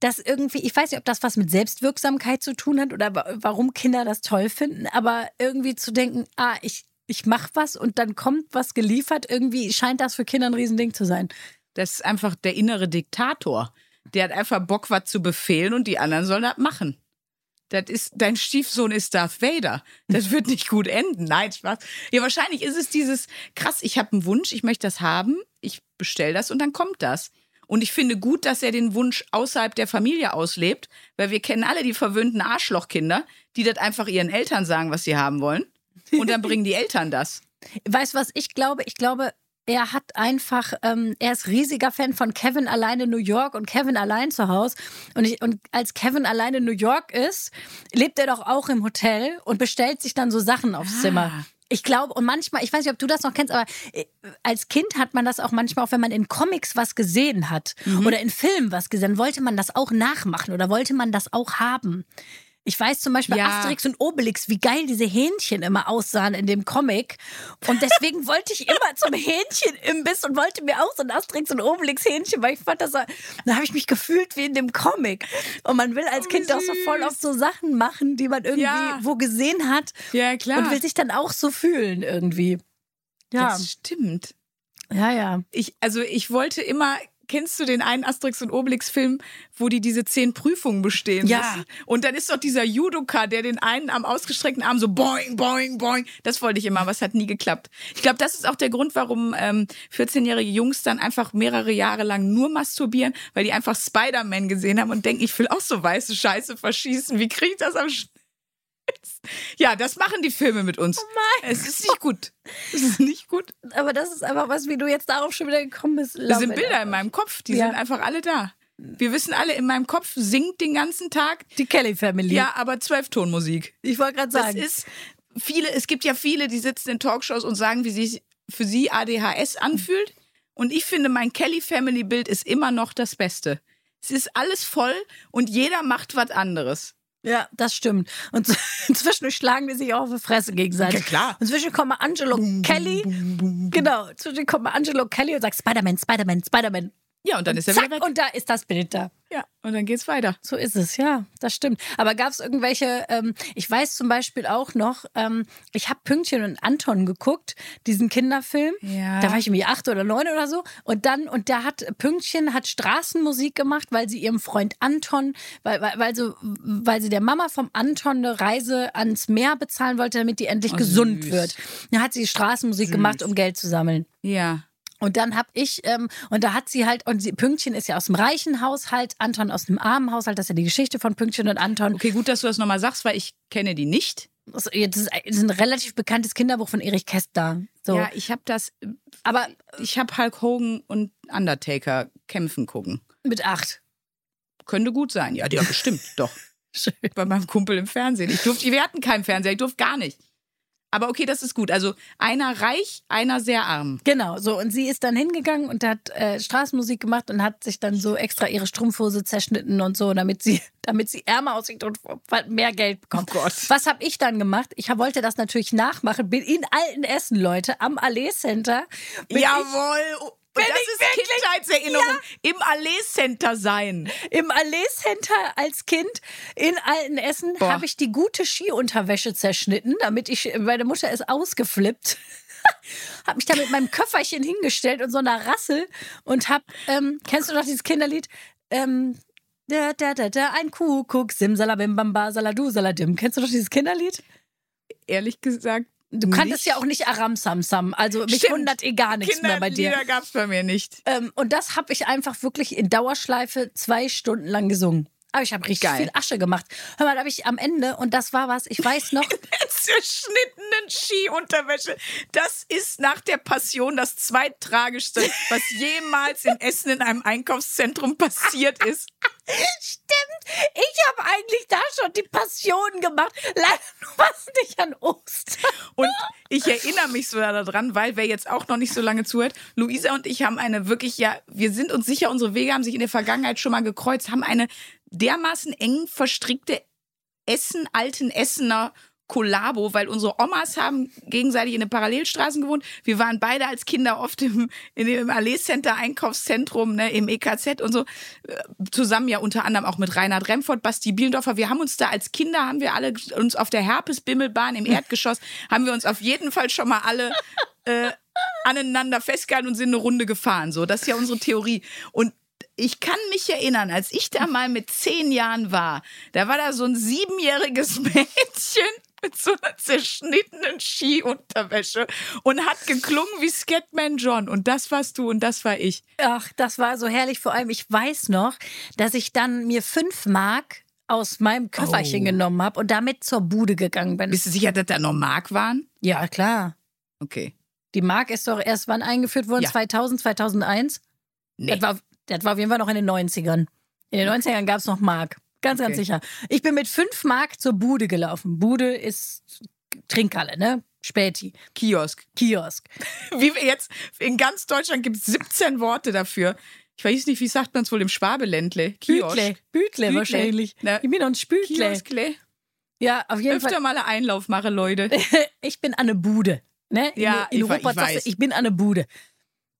Speaker 2: Dass irgendwie, ich weiß nicht, ob das was mit Selbstwirksamkeit zu tun hat oder wa- warum Kinder das toll finden, aber irgendwie zu denken, ah, ich, ich mache was und dann kommt was geliefert, irgendwie scheint das für Kinder ein Riesending zu sein.
Speaker 3: Das ist einfach der innere Diktator. Der hat einfach Bock, was zu befehlen und die anderen sollen das machen. Das ist, dein Stiefsohn ist Darth Vader. Das wird nicht gut enden. Nein, Spaß. Ja, wahrscheinlich ist es dieses, krass, ich habe einen Wunsch, ich möchte das haben, ich bestelle das und dann kommt das. Und ich finde gut, dass er den Wunsch außerhalb der Familie auslebt, weil wir kennen alle die verwöhnten Arschlochkinder, die das einfach ihren Eltern sagen, was sie haben wollen. Und dann bringen die Eltern das.
Speaker 2: Weißt du, was ich glaube? Ich glaube, er hat einfach, ähm, er ist riesiger Fan von Kevin allein in New York und Kevin allein zu Hause. Und, ich, und als Kevin allein in New York ist, lebt er doch auch im Hotel und bestellt sich dann so Sachen aufs Zimmer. Ich glaube, und manchmal, ich weiß nicht, ob du das noch kennst, aber äh, als Kind hat man das auch manchmal, auch wenn man in Comics was gesehen hat oder in Filmen was gesehen, wollte man das auch nachmachen oder wollte man das auch haben. Ich weiß zum Beispiel
Speaker 3: Ja.
Speaker 2: Asterix und Obelix, wie geil diese Hähnchen immer aussahen in dem Comic. Und deswegen wollte ich immer zum Hähnchenimbiss und wollte mir auch so ein Asterix und Obelix Hähnchen, weil ich fand das, so- da habe ich mich gefühlt wie in dem Comic. Und man will als Kind doch so voll oft so Sachen machen, die man irgendwie
Speaker 3: Ja.
Speaker 2: wo gesehen hat
Speaker 3: Ja, klar.
Speaker 2: und will sich dann auch so fühlen irgendwie. Ja,
Speaker 3: Das stimmt.
Speaker 2: ja, ja.
Speaker 3: Ich, also ich wollte immer, kennst du den einen Asterix und Obelix-Film, wo die diese zehn Prüfungen bestehen
Speaker 2: Ja.
Speaker 3: müssen? Und dann ist doch dieser Judoka, der den einen am ausgestreckten Arm so boing, boing, boing. Das wollte ich immer, aber es hat nie geklappt. Ich glaube, das ist auch der Grund, warum ähm, 14-jährige Jungs dann einfach mehrere Jahre lang nur masturbieren, weil die einfach Spider-Man gesehen haben und denken, ich will auch so weiße Scheiße verschießen. Wie kriege ich das am Sch Ja, das machen die Filme mit uns. Es ist nicht gut. Es ist nicht gut.
Speaker 2: Aber das ist einfach was, wie du jetzt darauf schon wieder gekommen bist.
Speaker 3: Das sind Bilder in meinem Kopf, die
Speaker 2: Ja.
Speaker 3: sind einfach alle da. Wir wissen alle, in meinem Kopf singt den ganzen Tag.
Speaker 2: Die Kelly Family.
Speaker 3: Ja, aber Zwölftonmusik.
Speaker 2: ich wollte gerade
Speaker 3: Das
Speaker 2: sagen.
Speaker 3: ist viele, es gibt ja viele, die sitzen in Talkshows und sagen, wie sich für sie ADHS anfühlt. Und ich finde, mein Kelly Family Bild ist immer noch das Beste. Es ist alles voll und jeder macht was anderes.
Speaker 2: Ja, das stimmt. Und inzwischen schlagen die sich auch auf die Fresse gegenseitig.
Speaker 3: Ja, klar.
Speaker 2: Und inzwischen kommt mal Angelo Kelly. Genau, inzwischen kommt mal Angelo Kelly und sagt Spider-Man, Spider-Man, Spider-Man.
Speaker 3: Ja, und dann ist er
Speaker 2: Zack,
Speaker 3: wieder weg.
Speaker 2: und da ist das Bild da.
Speaker 3: Ja, und dann geht's weiter.
Speaker 2: So ist es, ja, das stimmt. Aber gab es irgendwelche, ähm, ich weiß zum Beispiel auch noch, ähm, ich habe Pünktchen und Anton geguckt, diesen Kinderfilm.
Speaker 3: Ja.
Speaker 2: Da war ich irgendwie acht oder neun oder so. Und dann, und da hat Pünktchen hat Straßenmusik gemacht, weil sie ihrem Freund Anton, weil, weil, weil, so, weil sie der Mama vom Anton eine Reise ans Meer bezahlen wollte, damit die endlich gesund
Speaker 3: süß.
Speaker 2: wird. Da hat sie Straßenmusik gemacht, um Geld zu sammeln.
Speaker 3: Ja.
Speaker 2: Und dann hab ich, ähm, und da hat sie halt, und sie, Pünktchen ist ja aus dem reichen Haushalt, Anton aus dem armen Haushalt, das ist ja die Geschichte von Pünktchen und Anton.
Speaker 3: Okay, gut, dass du das nochmal sagst, weil ich kenne die nicht.
Speaker 2: Das ist, das ist ein- das ist ein relativ bekanntes Kinderbuch von Erich Kästner. So.
Speaker 3: Ja, ich habe das,
Speaker 2: Aber
Speaker 3: ich habe Hulk Hogan und Undertaker kämpfen gucken.
Speaker 2: mit acht.
Speaker 3: Könnte gut sein. Ja, ja, bestimmt, doch.
Speaker 2: Schön.
Speaker 3: Bei meinem Kumpel im Fernsehen. Ich durfte, wir hatten keinen Fernseher, ich durfte gar nicht. Aber okay, das ist gut. Also einer reich, einer sehr arm.
Speaker 2: Genau, so. Und sie ist dann hingegangen und hat äh, Straßenmusik gemacht und hat sich dann so extra ihre Strumpfhose zerschnitten und so, damit sie, damit sie ärmer aussieht und mehr Geld bekommt.
Speaker 3: Oh Gott.
Speaker 2: Was habe ich dann gemacht? Ich wollte das natürlich nachmachen. Bin in alten Essen, Leute, am Allee Center.
Speaker 3: Jawohl.
Speaker 2: Bin
Speaker 3: das
Speaker 2: ich
Speaker 3: ist
Speaker 2: wirklich?
Speaker 3: Kindheitserinnerung. Im Allee-Center sein.
Speaker 2: Im Allee Center als Kind in Altenessen habe ich die gute Skiunterwäsche zerschnitten, damit ich, meine Mutter ist ausgeflippt. habe mich da mit meinem Köfferchen hingestellt und so einer Rassel und hab, ähm, kennst du noch dieses Kinderlied? Ähm, da, da, da, da, ein Kuckuck, Simsalabim, Bamba, Saladu, Saladim. Kennst du noch dieses Kinderlied?
Speaker 3: Ehrlich gesagt.
Speaker 2: Du kanntest ja auch nicht Aram Sam Sam, also mich
Speaker 3: Stimmt.
Speaker 2: wundert eh gar nichts mehr bei dir.
Speaker 3: Kinderlieder gab es bei mir nicht.
Speaker 2: Ähm, und das habe ich einfach wirklich in Dauerschleife zwei Stunden lang gesungen. Aber ich habe richtig
Speaker 3: Geil.
Speaker 2: viel Asche gemacht. Hör mal, da habe ich am Ende, und das war was, ich weiß noch,
Speaker 3: zerschnittenen Skiunterwäsche. Das ist nach der Passion das zweittragischste, was jemals in Essen in einem Einkaufszentrum passiert ist.
Speaker 2: stimmt, ich habe eigentlich da schon die Passion gemacht. Leider nur was nicht an Ostern.
Speaker 3: Und ich erinnere mich so daran, weil wer jetzt auch noch nicht so lange zuhört, Luisa und ich haben eine wirklich, ja, wir sind uns sicher, unsere Wege haben sich in der Vergangenheit schon mal gekreuzt, haben eine dermaßen eng verstrickte Essen, alten Essener Kollabo, weil unsere Omas haben gegenseitig in den Parallelstraßen gewohnt. Wir waren beide als Kinder oft im, in dem Allee Center Einkaufszentrum, ne, im EKZ und so. Äh, Zusammen ja unter anderem auch mit Reinhard Remford, Basti Bielendorfer. Wir haben uns da als Kinder, haben wir alle uns auf der Herpesbimmelbahn im Erdgeschoss, haben wir uns auf jeden Fall schon mal alle äh, aneinander festgehalten und sind eine Runde gefahren. So, das ist ja unsere Theorie. Und ich kann mich erinnern, als ich da mal mit zehn Jahren war, da war da so ein siebenjähriges Mädchen mit so einer zerschnittenen Skiunterwäsche und hat geklungen wie Scatman John. Und das warst du und das war ich.
Speaker 2: Ach, das war so herrlich. Vor allem, ich weiß noch, dass ich dann mir fünf Mark aus meinem Köfferchen
Speaker 3: Oh.
Speaker 2: genommen habe und damit zur Bude gegangen bin.
Speaker 3: Bist du sicher, dass da noch Mark waren?
Speaker 2: Ja, klar.
Speaker 3: Okay.
Speaker 2: Die Mark ist doch erst wann eingeführt worden?
Speaker 3: Ja.
Speaker 2: 2000, 2001?
Speaker 3: Nee.
Speaker 2: Das, war, das war auf jeden Fall noch in den 90ern. In den 90ern gab es noch Mark. Ganz, ganz
Speaker 3: Okay.
Speaker 2: sicher. Ich bin mit fünf Mark zur Bude gelaufen. Bude ist Trinkhalle, ne? Späti.
Speaker 3: Kiosk.
Speaker 2: Kiosk.
Speaker 3: Wie wir jetzt, in ganz Deutschland gibt es 17 Worte dafür. Ich weiß nicht, wie sagt man es wohl im Schwabeländle? Kiosk.
Speaker 2: Bütle. Bütle wahrscheinlich.
Speaker 3: Na,
Speaker 2: Ich bin ein Spütle.
Speaker 3: Kioskle.
Speaker 2: Ja, auf jeden Fall.
Speaker 3: Öfter mal einen Einlauf mache, Leute.
Speaker 2: Ich bin an der Bude. Ne? In,
Speaker 3: Ja,
Speaker 2: in
Speaker 3: ich
Speaker 2: Ruppert
Speaker 3: ich weiß.
Speaker 2: ich bin an der Bude.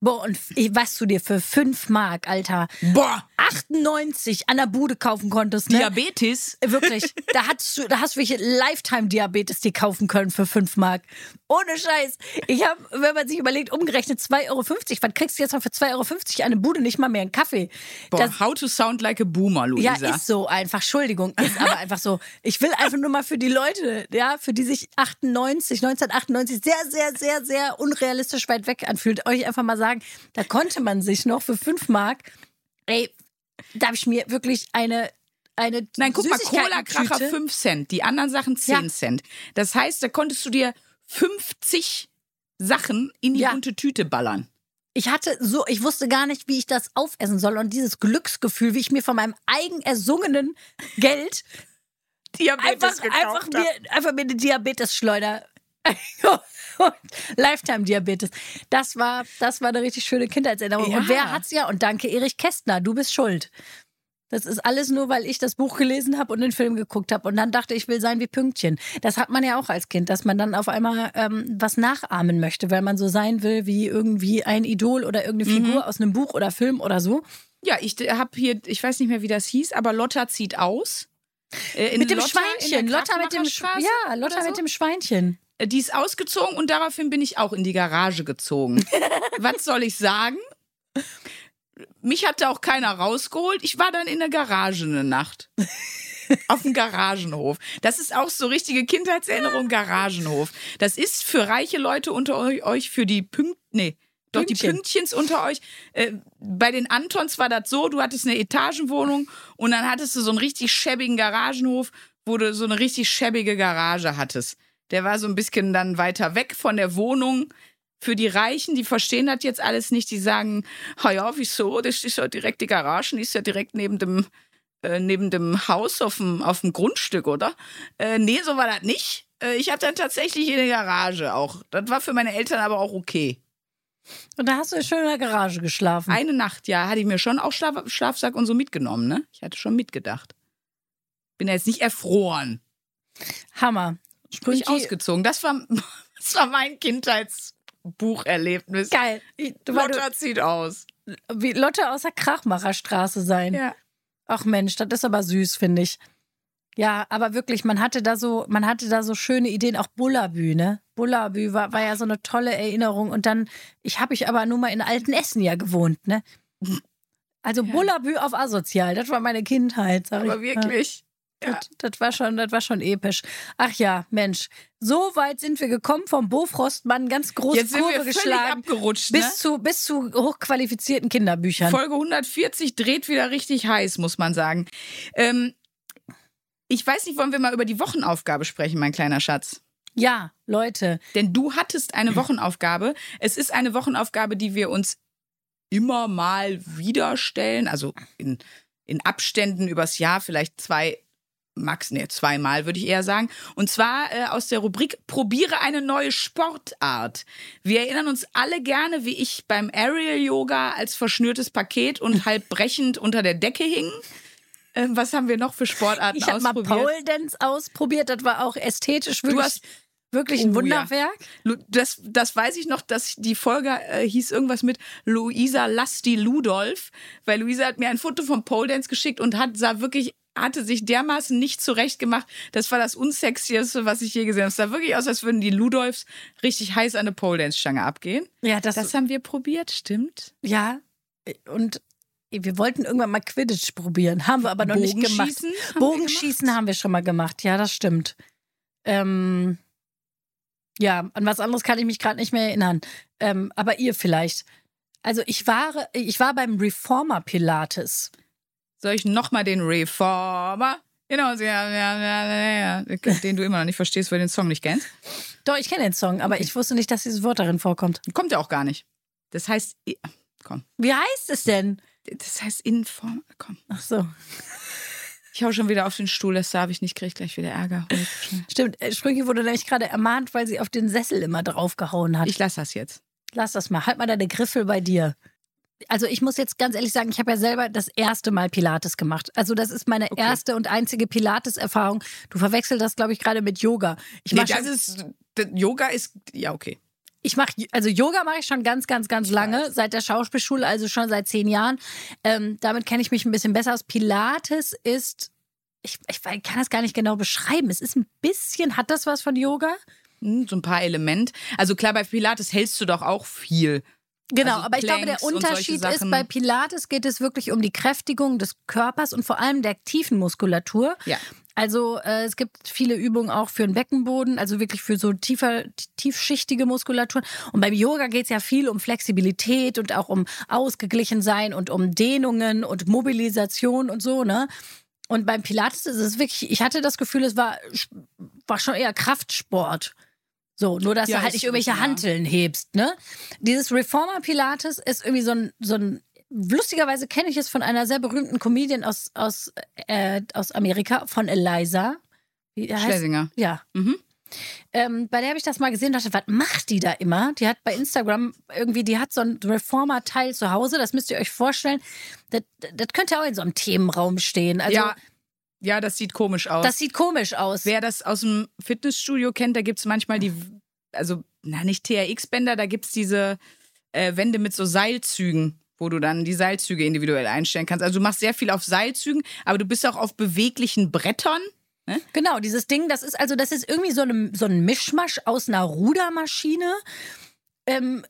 Speaker 2: Boah, und was du dir für fünf Mark, Alter,
Speaker 3: Boah,
Speaker 2: 98 an der Bude kaufen konntest, ne?
Speaker 3: Diabetes.
Speaker 2: Wirklich, da hast du, da hast du welche Lifetime-Diabetes dir kaufen können für 5 Mark. Ohne Scheiß. Ich habe, wenn man sich überlegt, umgerechnet 2,50 Euro. Was kriegst du jetzt noch für 2,50 Euro eine Bude? Nicht mal mehr einen Kaffee.
Speaker 3: Boah,
Speaker 2: Das,
Speaker 3: how to sound like a boomer,
Speaker 2: ja,
Speaker 3: Luisa.
Speaker 2: ist so einfach. Entschuldigung, ist aber einfach so. Ich will einfach nur mal für die Leute, ja, für die sich 98, 1998 sehr, sehr, sehr, sehr unrealistisch weit weg anfühlt, euch einfach mal sagen, da konnte man sich noch für 5 Mark, ey, da habe ich mir wirklich eine, eine
Speaker 3: Nein, guck mal, Cola-Kracher 5 Cent, die anderen Sachen 10
Speaker 2: Ja.
Speaker 3: Cent. Das heißt, da konntest du dir 50 Sachen in die
Speaker 2: Ja.
Speaker 3: bunte Tüte ballern.
Speaker 2: Ich hatte so, ich wusste gar nicht, wie ich das aufessen soll und dieses Glücksgefühl, wie ich mir von meinem eigen ersungenen Geld
Speaker 3: Diabetes
Speaker 2: einfach, einfach, mir, einfach mir eine Diabetes-Schleuder. Lifetime-Diabetes. Das war, das war eine richtig schöne Kindheitserinnerung.
Speaker 3: Ja.
Speaker 2: Und wer hat's ja? Und danke, Erich Kästner, du bist schuld. Das ist alles nur, weil ich das Buch gelesen habe und den Film geguckt habe. Und dann dachte ich, will sein wie Pünktchen. Das hat man ja auch als Kind, dass man dann auf einmal ähm, was nachahmen möchte, weil man so sein will wie irgendwie ein Idol oder irgendeine
Speaker 3: Mhm.
Speaker 2: Figur aus einem Buch oder Film oder so.
Speaker 3: Ja, ich habe hier, ich weiß nicht mehr, wie das hieß, aber Lotta zieht aus. Äh,
Speaker 2: mit dem
Speaker 3: Lotta,
Speaker 2: Schweinchen. Lotta mit dem Sch Ja, Lotta
Speaker 3: so.
Speaker 2: mit dem Schweinchen.
Speaker 3: Die ist ausgezogen und daraufhin bin ich auch in die Garage gezogen. Was soll ich sagen? Mich hatte auch keiner rausgeholt. Ich war dann in der Garage eine Nacht. Auf dem Garagenhof. Das ist auch so richtige Kindheitserinnerung, Garagenhof. Das ist für reiche Leute unter eu- euch, für die Pünkt, nee, doch die
Speaker 2: Pünktchen.
Speaker 3: Pünktchens unter euch. Äh, bei den Antons war das so, du hattest eine Etagenwohnung und dann hattest du so einen richtig schäbigen Garagenhof, wo du so eine richtig schäbige Garage hattest. Der war so ein bisschen dann weiter weg von der Wohnung. Für die Reichen, die verstehen das jetzt alles nicht, die sagen, ha ja, wieso? Das ist ja direkt die Garage, die ist ja direkt neben dem, äh, neben dem Haus auf dem, auf dem Grundstück, oder? Äh, nee, so war das nicht. Äh, ich habe dann tatsächlich in der Garage auch. Das war für meine Eltern aber auch okay.
Speaker 2: Und da hast du schön in der Garage geschlafen.
Speaker 3: Eine Nacht, ja, hatte ich mir schon auch Schlaf Schlafsack und so mitgenommen, ne? Ich hatte schon mitgedacht. Bin ja jetzt nicht erfroren.
Speaker 2: Hammer.
Speaker 3: Bin ich
Speaker 2: Sprüche-
Speaker 3: ausgezogen. Das war, das war mein Kindheitsbucherlebnis.
Speaker 2: Geil.
Speaker 3: Lotta zieht aus.
Speaker 2: wie Lotte aus der Krachmacherstraße sein.
Speaker 3: Ja.
Speaker 2: Ach Mensch, das ist aber süß, finde ich. Ja, aber wirklich, man hatte da so, man hatte da so schöne Ideen, auch Bullabü, ne? Bullabü war, war ja so eine tolle Erinnerung. Und dann, ich habe ich aber nur mal in Altenessen ja gewohnt, ne? Also
Speaker 3: Ja.
Speaker 2: Bullabü auf asozial, das war meine Kindheit, sag
Speaker 3: Aber
Speaker 2: ich.
Speaker 3: wirklich. Ja.
Speaker 2: Das, das war schon, das war schon episch. Ach ja, Mensch, so weit sind wir gekommen vom Bofrostmann, ganz große
Speaker 3: Jetzt sind
Speaker 2: Kurve geschlagen,
Speaker 3: abgerutscht, ne?
Speaker 2: bis zu bis zu hochqualifizierten Kinderbüchern.
Speaker 3: Folge 140 dreht wieder richtig heiß, muss man sagen. Ähm, ich weiß nicht, wollen wir mal über die Wochenaufgabe sprechen, mein kleiner Schatz?
Speaker 2: Ja, Leute,
Speaker 3: Denn du hattest eine Wochenaufgabe. Es ist eine Wochenaufgabe, die wir uns immer mal wieder stellen, also in, in Abständen übers Jahr, vielleicht zwei, max, nee, zweimal würde ich eher sagen. Und zwar äh, aus der Rubrik Probiere eine neue Sportart. Wir erinnern uns alle gerne, wie ich beim Aerial Yoga als verschnürtes Paket und halb brechend unter der Decke hing. Ähm, was haben wir noch für Sportarten
Speaker 2: Ich habe mal
Speaker 3: ausprobiert?
Speaker 2: Pole Dance ausprobiert. Das war auch ästhetisch wirklich,
Speaker 3: hast-
Speaker 2: wirklich ein
Speaker 3: Oh, ja.
Speaker 2: Wunderwerk.
Speaker 3: Lu- Das, das weiß ich noch, dass die Folge äh, hieß irgendwas mit Luisa Lasti Ludolf, weil Luisa hat mir ein Foto vom Pole Dance geschickt und hat sah wirklich hatte sich dermaßen nicht zurecht gemacht. Das war das unsexieste, was ich je gesehen habe. Es sah wirklich aus, als würden die Ludolfs richtig heiß an eine Pole Dance Stange abgehen.
Speaker 2: Ja, das,
Speaker 3: Das haben wir probiert, stimmt.
Speaker 2: ja. Und wir wollten irgendwann mal Quidditch probieren, haben wir aber noch nicht gemacht.
Speaker 3: Bogenschießen haben wir
Speaker 2: Bogenschießen haben wir schon mal gemacht. Ja, das stimmt. Ähm, ja, an was anderes kann ich mich gerade nicht mehr erinnern. Ähm, aber ihr vielleicht. Also ich war, ich war beim Reformer Pilates.
Speaker 3: Soll ich nochmal den Reformer? Genau, ja, ja, ja, ja, den du immer noch nicht verstehst, weil du den Song nicht kennst.
Speaker 2: Doch, ich kenne den Song, aber ich wusste nicht, dass dieses Wort darin vorkommt.
Speaker 3: Kommt ja auch gar nicht. Das heißt, komm,
Speaker 2: Wie heißt es denn?
Speaker 3: das heißt Inform. Komm,
Speaker 2: Ach so.
Speaker 3: ich hau schon wieder auf den Stuhl, das darf ich nicht, krieg gleich wieder Ärger.
Speaker 2: Stimmt, äh, Sprünki wurde nämlich gerade ermahnt, weil sie auf den Sessel immer draufgehauen hat.
Speaker 3: Ich lass das jetzt.
Speaker 2: Lass das mal. Halt mal deine Griffel bei dir. Also ich muss jetzt ganz ehrlich sagen, ich habe ja selber das erste Mal Pilates gemacht. Also das ist meine
Speaker 3: Okay.
Speaker 2: erste und einzige Pilates-Erfahrung. Du verwechselst das, glaube ich, gerade mit Yoga. Ich
Speaker 3: Nee, das ist, das Yoga ist, ja, okay.
Speaker 2: ich mache, also Yoga mache ich schon ganz, ganz, ganz lange, seit der Schauspielschule, also schon seit zehn Jahren. Ähm, damit kenne ich mich ein bisschen besser aus. Pilates ist, ich, ich kann das gar nicht genau beschreiben. Es ist ein bisschen, hat das was von Yoga?
Speaker 3: Hm, So ein paar Elemente. Also klar, bei Pilates hältst du doch auch viel.
Speaker 2: Genau,
Speaker 3: Also
Speaker 2: aber ich glaube, der Unterschied ist, bei Pilates geht es wirklich um die Kräftigung des Körpers und vor allem der tiefen Muskulatur.
Speaker 3: Ja.
Speaker 2: Also äh, es gibt viele Übungen auch für den Beckenboden, also wirklich für so tiefer, tiefschichtige Muskulatur. Und beim Yoga geht es ja viel um Flexibilität und auch um ausgeglichen sein und um Dehnungen und Mobilisation und so, ne? Und beim Pilates ist es wirklich, ich hatte das Gefühl, es war, war schon eher Kraftsport. So, nur dass
Speaker 3: Ja,
Speaker 2: du halt nicht irgendwelche
Speaker 3: ja.
Speaker 2: Hanteln hebst, ne? Dieses Reformer Pilates ist irgendwie so ein, so ein lustigerweise kenne ich es von einer sehr berühmten Comedian aus, aus, äh, aus Amerika, von Eliza. Wie heißt
Speaker 3: Schlesinger.
Speaker 2: Ja.
Speaker 3: Mhm.
Speaker 2: Ähm, bei der habe ich das mal gesehen und dachte, was macht die da immer? Die hat bei Instagram irgendwie, die hat so ein Reformer-Teil zu Hause, das müsst ihr euch vorstellen. Das, das könnte auch in so einem Themenraum stehen. Also,
Speaker 3: ja, ja, das sieht komisch aus.
Speaker 2: das sieht komisch aus.
Speaker 3: Wer das aus dem Fitnessstudio kennt, da gibt es manchmal die, also, na, nicht TRX-Bänder, da gibt es diese äh, Wände mit so Seilzügen, wo du dann die Seilzüge individuell einstellen kannst. Also, du machst sehr viel auf Seilzügen, aber du bist auch auf beweglichen Brettern.
Speaker 2: Genau, dieses Ding, das ist also, das ist irgendwie so, eine, so ein Mischmasch aus einer Rudermaschine, ähm,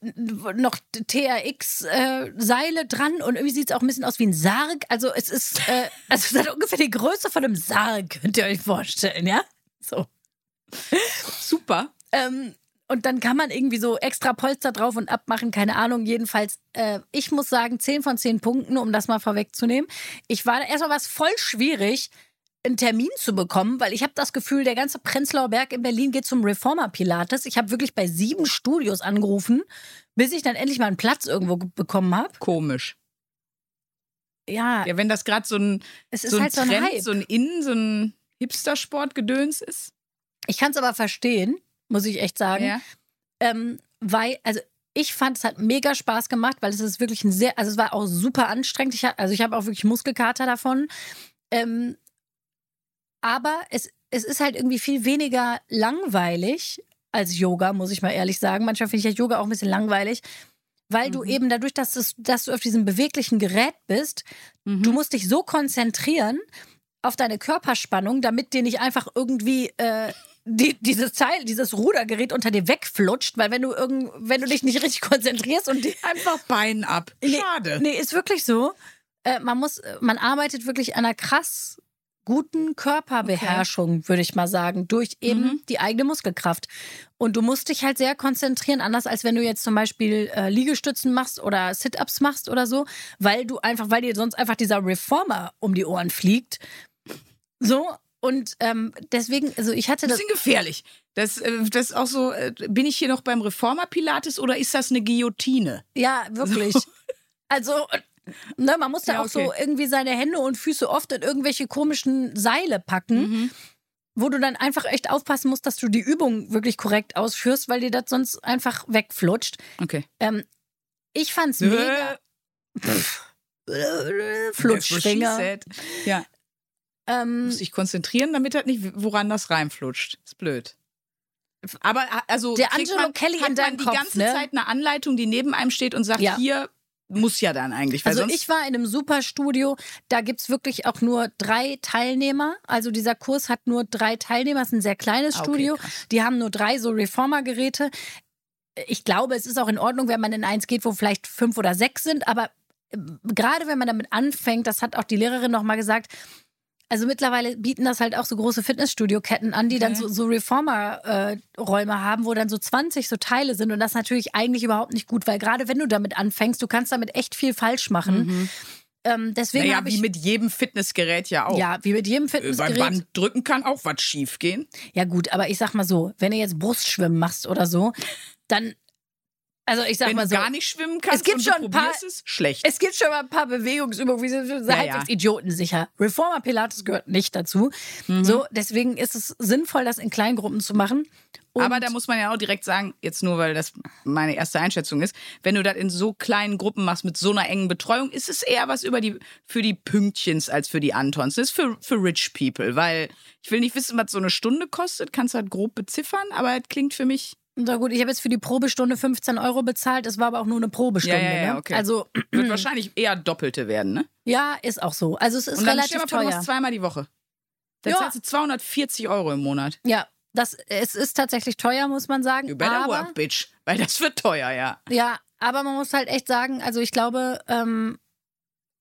Speaker 2: noch TRX-Seile dran und irgendwie sieht es auch ein bisschen aus wie ein Sarg. Also es ist, äh, also es hat ungefähr die Größe von einem Sarg, könnt ihr euch vorstellen, ja? So.
Speaker 3: Super.
Speaker 2: Ähm, und dann kann man irgendwie so extra Polster drauf und abmachen, keine Ahnung. Jedenfalls, äh, ich muss sagen, 10 von 10 Punkten, um das mal vorwegzunehmen. Ich war erstmal was voll schwierig, einen Termin zu bekommen, weil ich habe das Gefühl, der ganze Prenzlauer Berg in Berlin geht zum Reformer Pilates. Ich habe wirklich bei sieben Studios angerufen, bis ich dann endlich mal einen Platz irgendwo ge- bekommen habe.
Speaker 3: Komisch.
Speaker 2: Ja,
Speaker 3: Ja, wenn das gerade so ein,
Speaker 2: es
Speaker 3: so ein
Speaker 2: halt so ein
Speaker 3: Trend,
Speaker 2: Hype.
Speaker 3: so ein Innen, so ein Hipster-Sport-Gedöns ist.
Speaker 2: Ich kann es aber verstehen, muss ich echt sagen.
Speaker 3: Ja.
Speaker 2: ähm, weil, also ich fand, es hat mega Spaß gemacht, weil es ist wirklich ein sehr, also es war auch super anstrengend. Ich hab, also ich habe auch wirklich Muskelkater davon. Ähm, aber es, es ist halt irgendwie viel weniger langweilig als Yoga, muss ich mal ehrlich sagen. Manchmal finde ich ja Yoga auch ein bisschen langweilig, weil du
Speaker 3: Mhm.
Speaker 2: eben dadurch, dass, es, dass du auf diesem beweglichen Gerät bist,
Speaker 3: Mhm.
Speaker 2: du musst dich so konzentrieren auf deine Körperspannung, damit dir nicht einfach irgendwie äh, die, dieses Teil, dieses Rudergerät unter dir wegflutscht, weil wenn du irgend, wenn du dich nicht richtig konzentrierst und
Speaker 3: Einfach Bein ab.
Speaker 2: Nee,
Speaker 3: Schade.
Speaker 2: Nee, ist wirklich so. Äh, man muss, man arbeitet wirklich an einer krass guten Körperbeherrschung, würde ich mal sagen, durch eben
Speaker 3: Mhm.
Speaker 2: die eigene Muskelkraft. Und du musst dich halt sehr konzentrieren, anders als wenn du jetzt zum Beispiel äh, Liegestützen machst oder Sit-ups machst oder so, weil du einfach, weil dir sonst einfach dieser Reformer um die Ohren fliegt. So. Und ähm, deswegen, also ich hatte das.
Speaker 3: bisschen gefährlich. Das, äh, das ist auch so, äh, bin ich hier noch beim Reformer Pilates oder ist das eine Guillotine?
Speaker 2: Ja, wirklich. Also, ne, man muss da
Speaker 3: Ja,
Speaker 2: auch so
Speaker 3: okay.
Speaker 2: irgendwie seine Hände und Füße oft in irgendwelche komischen Seile packen,
Speaker 3: Mhm.
Speaker 2: wo du dann einfach echt aufpassen musst, dass du die Übung wirklich korrekt ausführst, weil dir das sonst einfach wegflutscht.
Speaker 3: Okay.
Speaker 2: Ähm, ich fand's mega.
Speaker 3: Äh,
Speaker 2: äh, Flutschfinger.
Speaker 3: What she said. Ja,
Speaker 2: Ähm,
Speaker 3: muss ich konzentrieren, damit das nicht woran das reinflutscht. Ist blöd. Aber also
Speaker 2: Der Angelo
Speaker 3: man,
Speaker 2: Kelly
Speaker 3: hat
Speaker 2: in
Speaker 3: man die
Speaker 2: Kopf,
Speaker 3: ganze
Speaker 2: ne?
Speaker 3: Zeit eine Anleitung, die neben einem steht und sagt,
Speaker 2: Ja.
Speaker 3: hier muss ja dann eigentlich.
Speaker 2: Also ich war in einem Superstudio, da gibt's wirklich auch nur drei Teilnehmer. Also dieser Kurs hat nur drei Teilnehmer, es ist ein sehr kleines
Speaker 3: Ah, okay,
Speaker 2: Studio.
Speaker 3: krass.
Speaker 2: Die haben nur drei so Reformer-Geräte. Ich glaube, es ist auch in Ordnung, wenn man in eins geht, wo vielleicht fünf oder sechs sind, aber äh, gerade wenn man damit anfängt, das hat auch die Lehrerin nochmal gesagt, also mittlerweile bieten das halt auch so große Fitnessstudio-Ketten an, die dann
Speaker 3: Okay.
Speaker 2: so, so Reformer-Räume haben, wo dann so 20 so Teile sind. Und das ist natürlich eigentlich überhaupt nicht gut, weil gerade wenn du damit anfängst, du kannst damit echt viel falsch machen. Ähm, deswegen
Speaker 3: naja,
Speaker 2: habe
Speaker 3: wie
Speaker 2: ich.
Speaker 3: mit jedem Fitnessgerät ja auch.
Speaker 2: ja, wie mit jedem
Speaker 3: Äh, Beim
Speaker 2: Fitnessgerät.
Speaker 3: Band drücken kann auch was schief gehen.
Speaker 2: Ja, gut, aber ich sag mal so, wenn du jetzt Brustschwimmen machst oder so, dann. Also ich sag
Speaker 3: Wenn
Speaker 2: mal
Speaker 3: du
Speaker 2: so.
Speaker 3: gar nicht schwimmen kannst
Speaker 2: Es gibt schon
Speaker 3: du
Speaker 2: ein paar-
Speaker 3: es, schlecht.
Speaker 2: Es gibt schon mal ein paar Bewegungsübungen, wie sie sind
Speaker 3: Ja,
Speaker 2: halbwegs
Speaker 3: ja.
Speaker 2: idiotensicher. Reformer Pilates gehört nicht dazu.
Speaker 3: Mhm.
Speaker 2: So, deswegen ist es sinnvoll, das in Kleingruppen zu machen. Und
Speaker 3: Aber da muss man ja auch direkt sagen, jetzt nur weil das meine erste Einschätzung ist, wenn du das in so kleinen Gruppen machst mit so einer engen Betreuung, ist es eher was über die für die Pünktchens als für die Antons. Das ist für, für rich people, weil ich will nicht wissen, was so eine Stunde kostet, kannst du halt grob beziffern, aber es klingt für mich
Speaker 2: Na gut, ich habe jetzt für die Probestunde 15 Euro bezahlt. Es war aber auch nur eine Probestunde.
Speaker 3: Ja, ja, ja,
Speaker 2: ne?
Speaker 3: okay.
Speaker 2: Also,
Speaker 3: wird wahrscheinlich eher Doppelte werden, ne?
Speaker 2: ja, ist auch so. Also, es ist
Speaker 3: Und dann
Speaker 2: relativ
Speaker 3: mal vor, du
Speaker 2: teuer.
Speaker 3: machst zweimal die Woche. Dann
Speaker 2: Ja.
Speaker 3: zahlst du 240 Euro im Monat.
Speaker 2: Ja, das, es ist tatsächlich teuer, muss man sagen.
Speaker 3: You better
Speaker 2: aber,
Speaker 3: work, bitch. Weil das wird teuer, ja.
Speaker 2: Ja, aber man muss halt echt sagen, also ich glaube, ähm,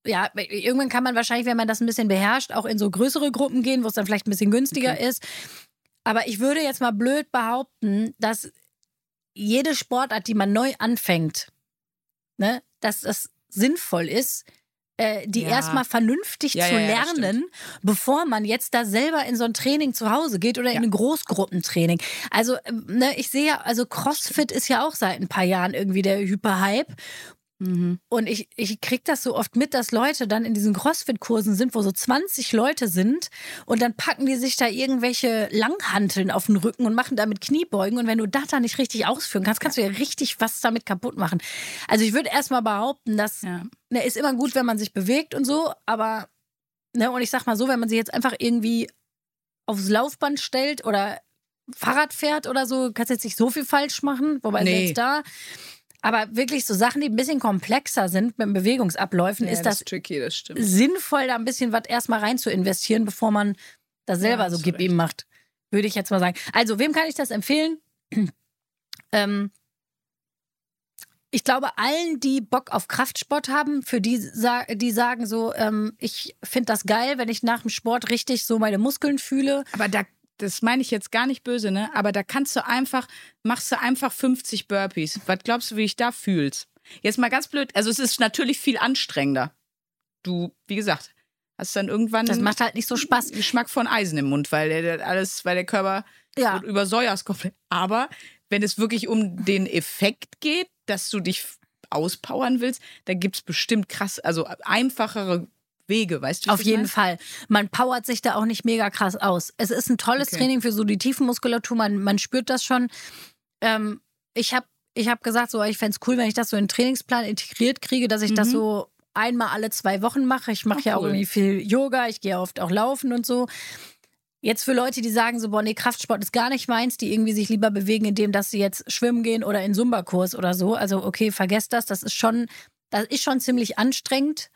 Speaker 2: ja, irgendwann kann man wahrscheinlich, wenn man das ein bisschen beherrscht, auch in so größere Gruppen gehen, wo es dann vielleicht ein bisschen günstiger ist. Aber ich würde jetzt mal blöd behaupten, dass jede Sportart, die man neu anfängt, ne, dass das sinnvoll ist, äh, die
Speaker 3: Ja.
Speaker 2: erstmal vernünftig
Speaker 3: Ja,
Speaker 2: zu
Speaker 3: ja,
Speaker 2: lernen, bevor man jetzt da selber in so ein Training zu Hause geht oder in ein Großgruppentraining. Also, ähm, ne, ich sehe ja, also CrossFit ist ja auch seit ein paar Jahren irgendwie der Hyperhype. Und ich, ich krieg das so oft mit, dass Leute dann in diesen CrossFit-Kursen sind, wo so 20 Leute sind und dann packen die sich da irgendwelche Langhanteln auf den Rücken und machen damit Kniebeugen. Und wenn du das dann nicht richtig ausführen kannst, kannst du ja richtig was damit kaputt machen. Also ich würde erstmal behaupten, dass
Speaker 3: Ja.
Speaker 2: ne, ist immer gut, wenn man sich bewegt und so, aber ne, und ich sag mal so, wenn man sich jetzt einfach irgendwie aufs Laufband stellt oder Fahrrad fährt oder so, kannst jetzt nicht so viel falsch machen, wobei
Speaker 3: Nee.
Speaker 2: selbst da. Aber wirklich so Sachen, die ein bisschen komplexer sind mit Bewegungsabläufen, ist das
Speaker 3: tricky, das
Speaker 2: sinnvoll, da ein bisschen was erstmal rein zu investieren, bevor man das selber
Speaker 3: Ja,
Speaker 2: so gib ihm macht. Würde ich jetzt mal sagen. Also, wem kann ich das empfehlen? ähm, ich glaube, allen, die Bock auf Kraftsport haben, für die, die sagen so, ähm, ich finde das geil, wenn ich nach dem Sport richtig so meine Muskeln fühle.
Speaker 3: Aber da, das meine ich jetzt gar nicht böse, ne? Aber da kannst du einfach, machst du einfach 50 Burpees. Was glaubst du, wie ich da fühlst? Jetzt mal ganz blöd. Also es ist natürlich viel anstrengender. Du, wie gesagt, hast dann irgendwann
Speaker 2: Das macht halt nicht so Spaß.
Speaker 3: Geschmack von Eisen im Mund, weil der alles, weil der Körper
Speaker 2: Ja.
Speaker 3: übersäuerst komplett. Aber wenn es wirklich um den Effekt geht, dass du dich auspowern willst, da gibt es bestimmt krass, also einfachere Wege, weißt du?
Speaker 2: Auf jeden
Speaker 3: meine?
Speaker 2: Fall. Man powert sich da auch nicht mega krass aus. Es ist ein tolles
Speaker 3: Okay.
Speaker 2: Training für so die Tiefenmuskulatur. Man, man spürt das schon. Ähm, ich habe ich hab gesagt, so, ich fände es cool, wenn ich das so in den Trainingsplan integriert kriege, dass ich das
Speaker 3: Mhm.
Speaker 2: so einmal alle zwei Wochen mache. Ich mache
Speaker 3: Ach,
Speaker 2: ja auch
Speaker 3: cool.
Speaker 2: irgendwie viel Yoga, ich gehe oft auch laufen und so. Jetzt für Leute, die sagen so, boah, nee, Kraftsport ist gar nicht meins, die irgendwie sich lieber bewegen, indem dass sie jetzt schwimmen gehen oder in Zumba-Kurs oder so. Also, okay, vergesst das. Das ist schon, das ist schon ziemlich anstrengend.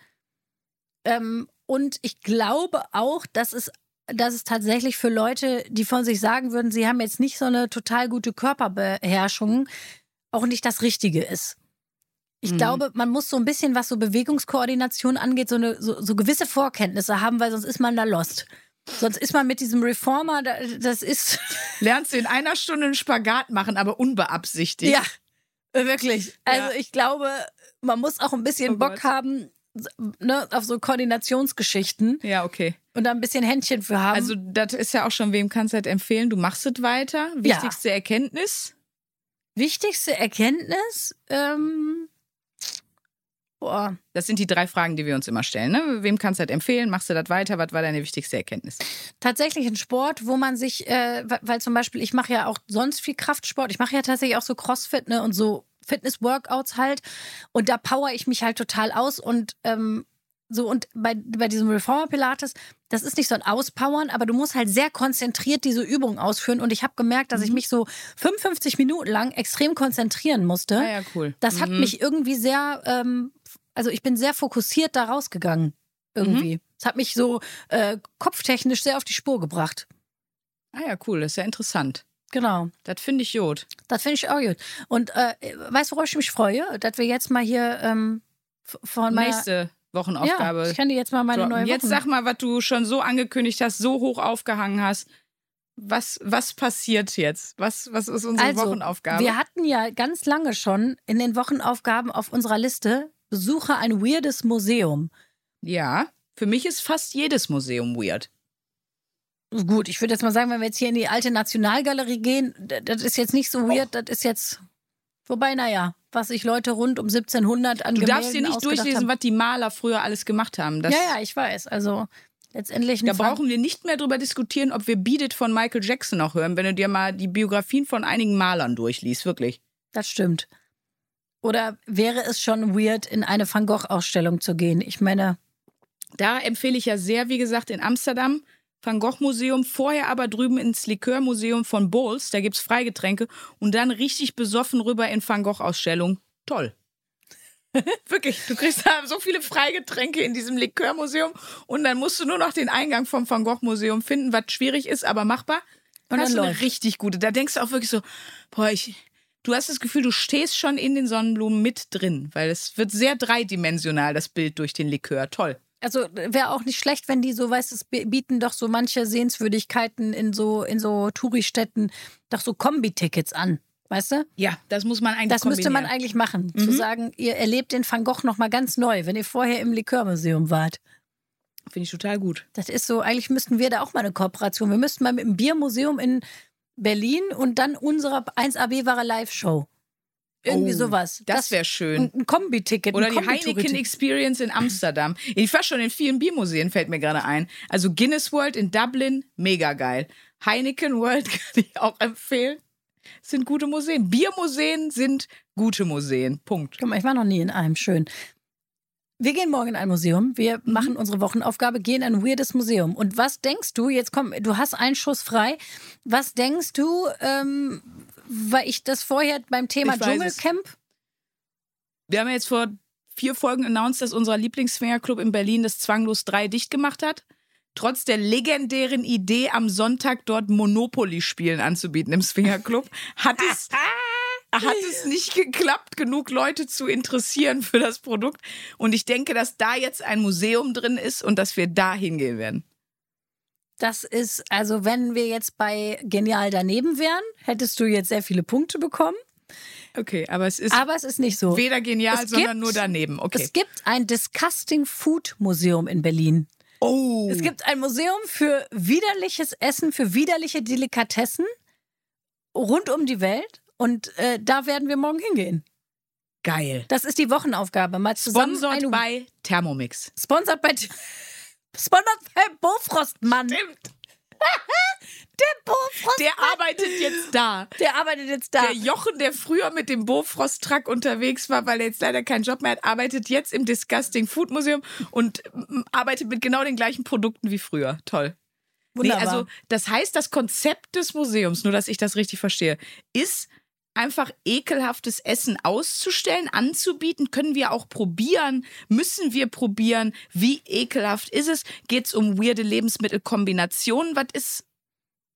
Speaker 2: Ähm, und ich glaube auch, dass es, dass es tatsächlich für Leute, die von sich sagen würden, sie haben jetzt nicht so eine total gute Körperbeherrschung, auch nicht das Richtige ist. Ich
Speaker 3: Mhm.
Speaker 2: glaube, man muss so ein bisschen, was so Bewegungskoordination angeht, so, eine, so, so gewisse Vorkenntnisse haben, weil sonst ist man da lost. Sonst ist man mit diesem Reformer, da- das ist.
Speaker 3: Lernst du in einer Stunde einen Spagat machen, aber unbeabsichtigt.
Speaker 2: Ja, wirklich. Also
Speaker 3: Ja.
Speaker 2: ich glaube, man muss auch ein bisschen
Speaker 3: Oh
Speaker 2: Bock
Speaker 3: Gott.
Speaker 2: haben ne, auf so Koordinationsgeschichten
Speaker 3: Ja, okay.
Speaker 2: und da ein bisschen Händchen für haben.
Speaker 3: Also, das ist ja auch schon, wem kannst du halt empfehlen? Du machst es weiter.
Speaker 2: Ja.
Speaker 3: Wichtigste Erkenntnis?
Speaker 2: wichtigste Erkenntnis, ähm, boah,
Speaker 3: Das sind die drei Fragen, die wir uns immer stellen. Ne? Wem kannst du das empfehlen? Machst du das weiter? Was war deine wichtigste Erkenntnis?
Speaker 2: tatsächlich ein Sport, wo man sich, äh, weil- weil zum Beispiel, ich mache ja auch sonst viel Kraftsport, ich mache ja tatsächlich auch so Crossfit ne, und so Fitness-Workouts halt und da power ich mich halt total aus und ähm, So, und bei, bei diesem Reformer Pilates, das ist nicht so ein Auspowern, aber du musst halt sehr konzentriert diese Übung ausführen. Und ich habe gemerkt, dass ich
Speaker 3: Mhm.
Speaker 2: mich so 55 Minuten lang extrem konzentrieren musste.
Speaker 3: Ah ja, cool.
Speaker 2: Das hat
Speaker 3: Mhm.
Speaker 2: mich irgendwie sehr, ähm, also ich bin sehr fokussiert da rausgegangen. Irgendwie.
Speaker 3: Mhm.
Speaker 2: Es hat mich so äh, kopftechnisch sehr auf die Spur gebracht.
Speaker 3: Ah ja, cool. Das ist ja interessant.
Speaker 2: Genau.
Speaker 3: Das finde ich gut.
Speaker 2: Das finde ich auch gut. Und äh, weißt du, worauf ich mich freue? Dass wir jetzt mal hier ähm, von meiner.
Speaker 3: Nächste
Speaker 2: ja,
Speaker 3: Wochenaufgabe.
Speaker 2: ich kann dir jetzt mal meine
Speaker 3: So,
Speaker 2: neue
Speaker 3: und jetzt sag mal, was du schon so angekündigt hast, so hoch aufgehangen hast. Was, was passiert jetzt? Was, was ist unsere
Speaker 2: Also,
Speaker 3: Wochenaufgabe?
Speaker 2: Wir hatten ja ganz lange schon in den Wochenaufgaben auf unserer Liste Besuche ein weirdes Museum.
Speaker 3: ja, für mich ist fast jedes Museum weird.
Speaker 2: Gut, ich würde jetzt mal sagen, wenn wir jetzt hier in die alte Nationalgalerie gehen, das ist jetzt nicht so weird, das ist jetzt. Wobei, naja, was sich Leute rund um 1700 an
Speaker 3: Du darfst dir nicht durchlesen,
Speaker 2: haben.
Speaker 3: was die Maler früher alles gemacht haben. Das,
Speaker 2: Ja, ja, ich weiß. Also letztendlich.
Speaker 3: Da
Speaker 2: Fang-
Speaker 3: brauchen wir nicht mehr drüber diskutieren, ob wir Beat It von Michael Jackson noch hören, wenn du dir mal die Biografien von einigen Malern durchliest, wirklich.
Speaker 2: Das stimmt. Oder wäre es schon weird, in eine Van Gogh-Ausstellung zu gehen? Ich meine,
Speaker 3: Da empfehle ich ja sehr, wie gesagt, in Amsterdam, Van Gogh Museum, vorher aber drüben ins Likörmuseum von Bowles, da gibt's Freigetränke und dann richtig besoffen rüber in Van Gogh Ausstellung. Toll. Wirklich, du kriegst da so viele Freigetränke in diesem Likörmuseum und dann musst du nur noch den Eingang vom Van Gogh Museum finden, was schwierig ist, aber machbar.
Speaker 2: Und dann
Speaker 3: du eine richtig gute. Da denkst du auch wirklich so, boah, ich, du hast das Gefühl, du stehst schon in den Sonnenblumen mit drin, weil es wird sehr dreidimensional, das Bild durch den Likör. Toll.
Speaker 2: Also wäre auch nicht schlecht, wenn die so, weißt du, es bieten doch so manche Sehenswürdigkeiten in so, in so Touristädten doch so Kombi-Tickets an. Weißt du?
Speaker 3: Ja, das muss man eigentlich
Speaker 2: Das müsste man eigentlich machen. Zu
Speaker 3: Mhm.
Speaker 2: sagen, ihr erlebt den Van Gogh nochmal ganz neu, wenn ihr vorher im Likörmuseum wart.
Speaker 3: Finde ich total gut.
Speaker 2: Das ist so, eigentlich müssten wir da auch mal eine Kooperation. Wir müssten mal mit dem Biermuseum in Berlin und dann unsere 1AB wahre Live-Show. Irgendwie
Speaker 3: Oh,
Speaker 2: sowas.
Speaker 3: Das wäre schön.
Speaker 2: ein, Kombi-Ticket.
Speaker 3: Oder die. Heineken Experience in Amsterdam. Ich war schon in vielen Biermuseen, fällt mir gerade ein. Also Guinness World in Dublin, mega geil. Heineken World kann ich auch empfehlen. Sind gute Museen. Biermuseen sind gute Museen. Punkt.
Speaker 2: Guck mal, ich war noch nie in einem. Schön. Wir gehen morgen in ein Museum. Wir
Speaker 3: Mhm.
Speaker 2: machen unsere Wochenaufgabe, gehen in ein weirdes Museum. Und was denkst du, jetzt komm, du hast einen Schuss frei. Was denkst du, ähm, weil ich das vorher beim Thema. Dschungelcamp
Speaker 3: Wir haben ja jetzt vor vier Folgen announced, dass unser Lieblingsswingerclub in Berlin das Zwanglos 3 dicht gemacht hat. Trotz der legendären Idee, am Sonntag dort Monopoly-Spielen anzubieten im Swingerclub, hat es, hat es nicht geklappt, genug Leute zu interessieren für das Produkt. Und ich denke, dass da jetzt ein Museum drin ist und dass wir da hingehen werden.
Speaker 2: Das ist, also wenn wir jetzt bei Genial daneben wären, hättest du jetzt sehr viele Punkte bekommen.
Speaker 3: Okay, aber es ist
Speaker 2: Aber es ist nicht so.
Speaker 3: weder genial,
Speaker 2: Es
Speaker 3: sondern
Speaker 2: gibt-
Speaker 3: nur daneben. Okay.
Speaker 2: Es gibt ein Disgusting Food Museum in Berlin.
Speaker 3: oh,
Speaker 2: Es gibt ein Museum für widerliches Essen, für widerliche Delikatessen rund um die Welt. Und äh, da werden wir morgen hingehen.
Speaker 3: geil.
Speaker 2: Das ist die Wochenaufgabe. Mal zusammen
Speaker 3: Sponsored bei Thermomix.
Speaker 2: Sponsored bei Sponsored bei Bofrostmann.
Speaker 3: Stimmt.
Speaker 2: Der Bofrost,
Speaker 3: Der arbeitet jetzt da.
Speaker 2: der arbeitet jetzt da.
Speaker 3: Der Jochen, der früher mit dem Bofrost-Truck unterwegs war, weil er jetzt leider keinen Job mehr hat, arbeitet jetzt im Disgusting Food Museum und mm, arbeitet mit genau den gleichen Produkten wie früher. Toll. Nee,
Speaker 2: Wunderbar.
Speaker 3: also das heißt, das Konzept des Museums, nur dass ich das richtig verstehe, ist einfach ekelhaftes Essen auszustellen, anzubieten. Können wir auch probieren? Müssen wir probieren? Wie ekelhaft ist es? Geht es um weirde Lebensmittelkombinationen? Was ist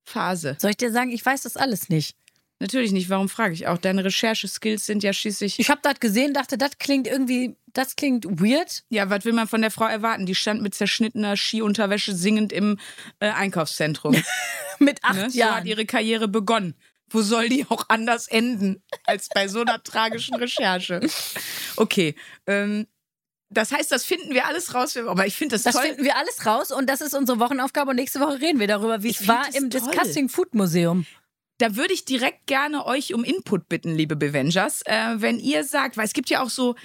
Speaker 3: Phase?
Speaker 2: Soll ich dir sagen, ich weiß das alles nicht.
Speaker 3: Natürlich nicht. Warum frage ich auch? Deine Rechercheskills sind ja schließlich.
Speaker 2: Ich habe das gesehen, dachte, das klingt irgendwie, das klingt weird.
Speaker 3: Ja, was will man von der Frau erwarten? Die stand mit zerschnittener Skiunterwäsche singend im äh, Einkaufszentrum.
Speaker 2: Mit acht
Speaker 3: Ne? So
Speaker 2: Jahren.
Speaker 3: hat ihre Karriere begonnen. Wo soll die auch anders enden als bei so einer tragischen Recherche? Okay. Ähm, das heißt, das finden wir alles raus. Aber ich finde das,
Speaker 2: Das
Speaker 3: toll.
Speaker 2: finden wir alles raus und das ist unsere Wochenaufgabe und nächste Woche reden wir darüber, wie
Speaker 3: Ich
Speaker 2: es war
Speaker 3: das
Speaker 2: im
Speaker 3: toll.
Speaker 2: Disgusting Food Museum.
Speaker 3: da würde ich direkt gerne euch um Input bitten, liebe Bevengers. Äh, wenn ihr sagt, weil es gibt ja auch so,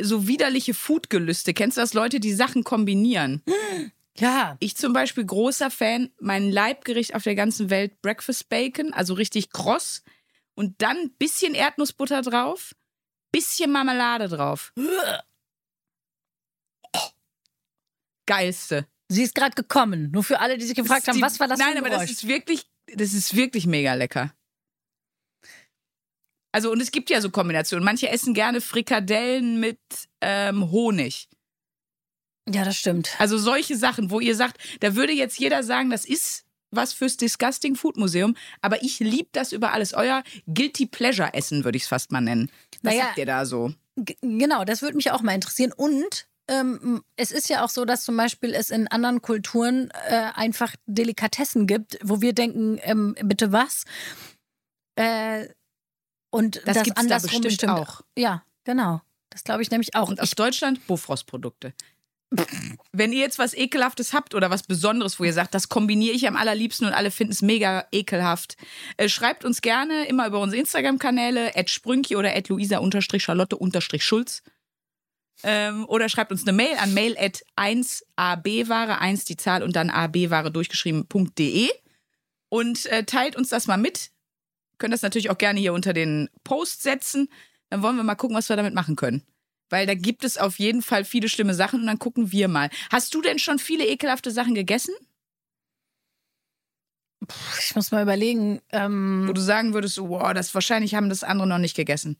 Speaker 3: so widerliche Foodgelüste. Kennst du das? Leute, die Sachen kombinieren.
Speaker 2: Ja.
Speaker 3: Ich zum Beispiel großer Fan, mein Leibgericht auf der ganzen Welt, Breakfast Bacon, also richtig kross. Und dann bisschen Erdnussbutter drauf, bisschen Marmelade drauf. Geilste.
Speaker 2: Sie ist gerade gekommen. Nur für alle, die sich gefragt haben,
Speaker 3: die-
Speaker 2: was war das
Speaker 3: Nein,
Speaker 2: für ein
Speaker 3: aber
Speaker 2: Geräusch?
Speaker 3: das ist wirklich, das ist wirklich mega lecker. Also, und es gibt ja so Kombinationen. Manche essen gerne Frikadellen mit ähm, Honig.
Speaker 2: Ja, das stimmt.
Speaker 3: Also solche Sachen, wo ihr sagt, da würde jetzt jeder sagen, das ist was fürs Disgusting Food Museum, aber ich liebe das über alles. Euer Guilty Pleasure Essen würde ich es fast mal nennen. Was
Speaker 2: Naja,
Speaker 3: habt ihr da so?
Speaker 2: Genau, das würde mich auch mal interessieren. Und ähm, es ist ja auch so, dass zum Beispiel es in anderen Kulturen äh, einfach Delikatessen gibt, wo wir denken, ähm, bitte was? Äh, und
Speaker 3: Das
Speaker 2: das,
Speaker 3: gibt's da
Speaker 2: andersrum
Speaker 3: bestimmt auch.
Speaker 2: Ja, genau. Das glaube ich nämlich auch.
Speaker 3: Und aus Deutschland Bofrost-Produkte. Wenn ihr jetzt was Ekelhaftes habt oder was Besonderes, wo ihr sagt, das kombiniere ich am allerliebsten und alle finden es mega ekelhaft, äh, schreibt uns gerne immer über unsere Instagram-Kanäle, sprünki oder luisa-charlotte-schulz. Ähm, oder schreibt uns eine Mail an mail at 1abware, 1 die Zahl und dann abware durchgeschrieben.de und äh, teilt uns das mal mit. Könnt das natürlich auch gerne hier unter den Post setzen. Dann wollen wir mal gucken, was wir damit machen können. Weil da gibt es auf jeden Fall viele schlimme Sachen und dann gucken wir mal. Hast du denn schon viele ekelhafte Sachen gegessen?
Speaker 2: ich muss mal überlegen.
Speaker 3: Wo
Speaker 2: Ähm,
Speaker 3: du sagen würdest, so, wow, das wahrscheinlich haben das andere noch nicht gegessen.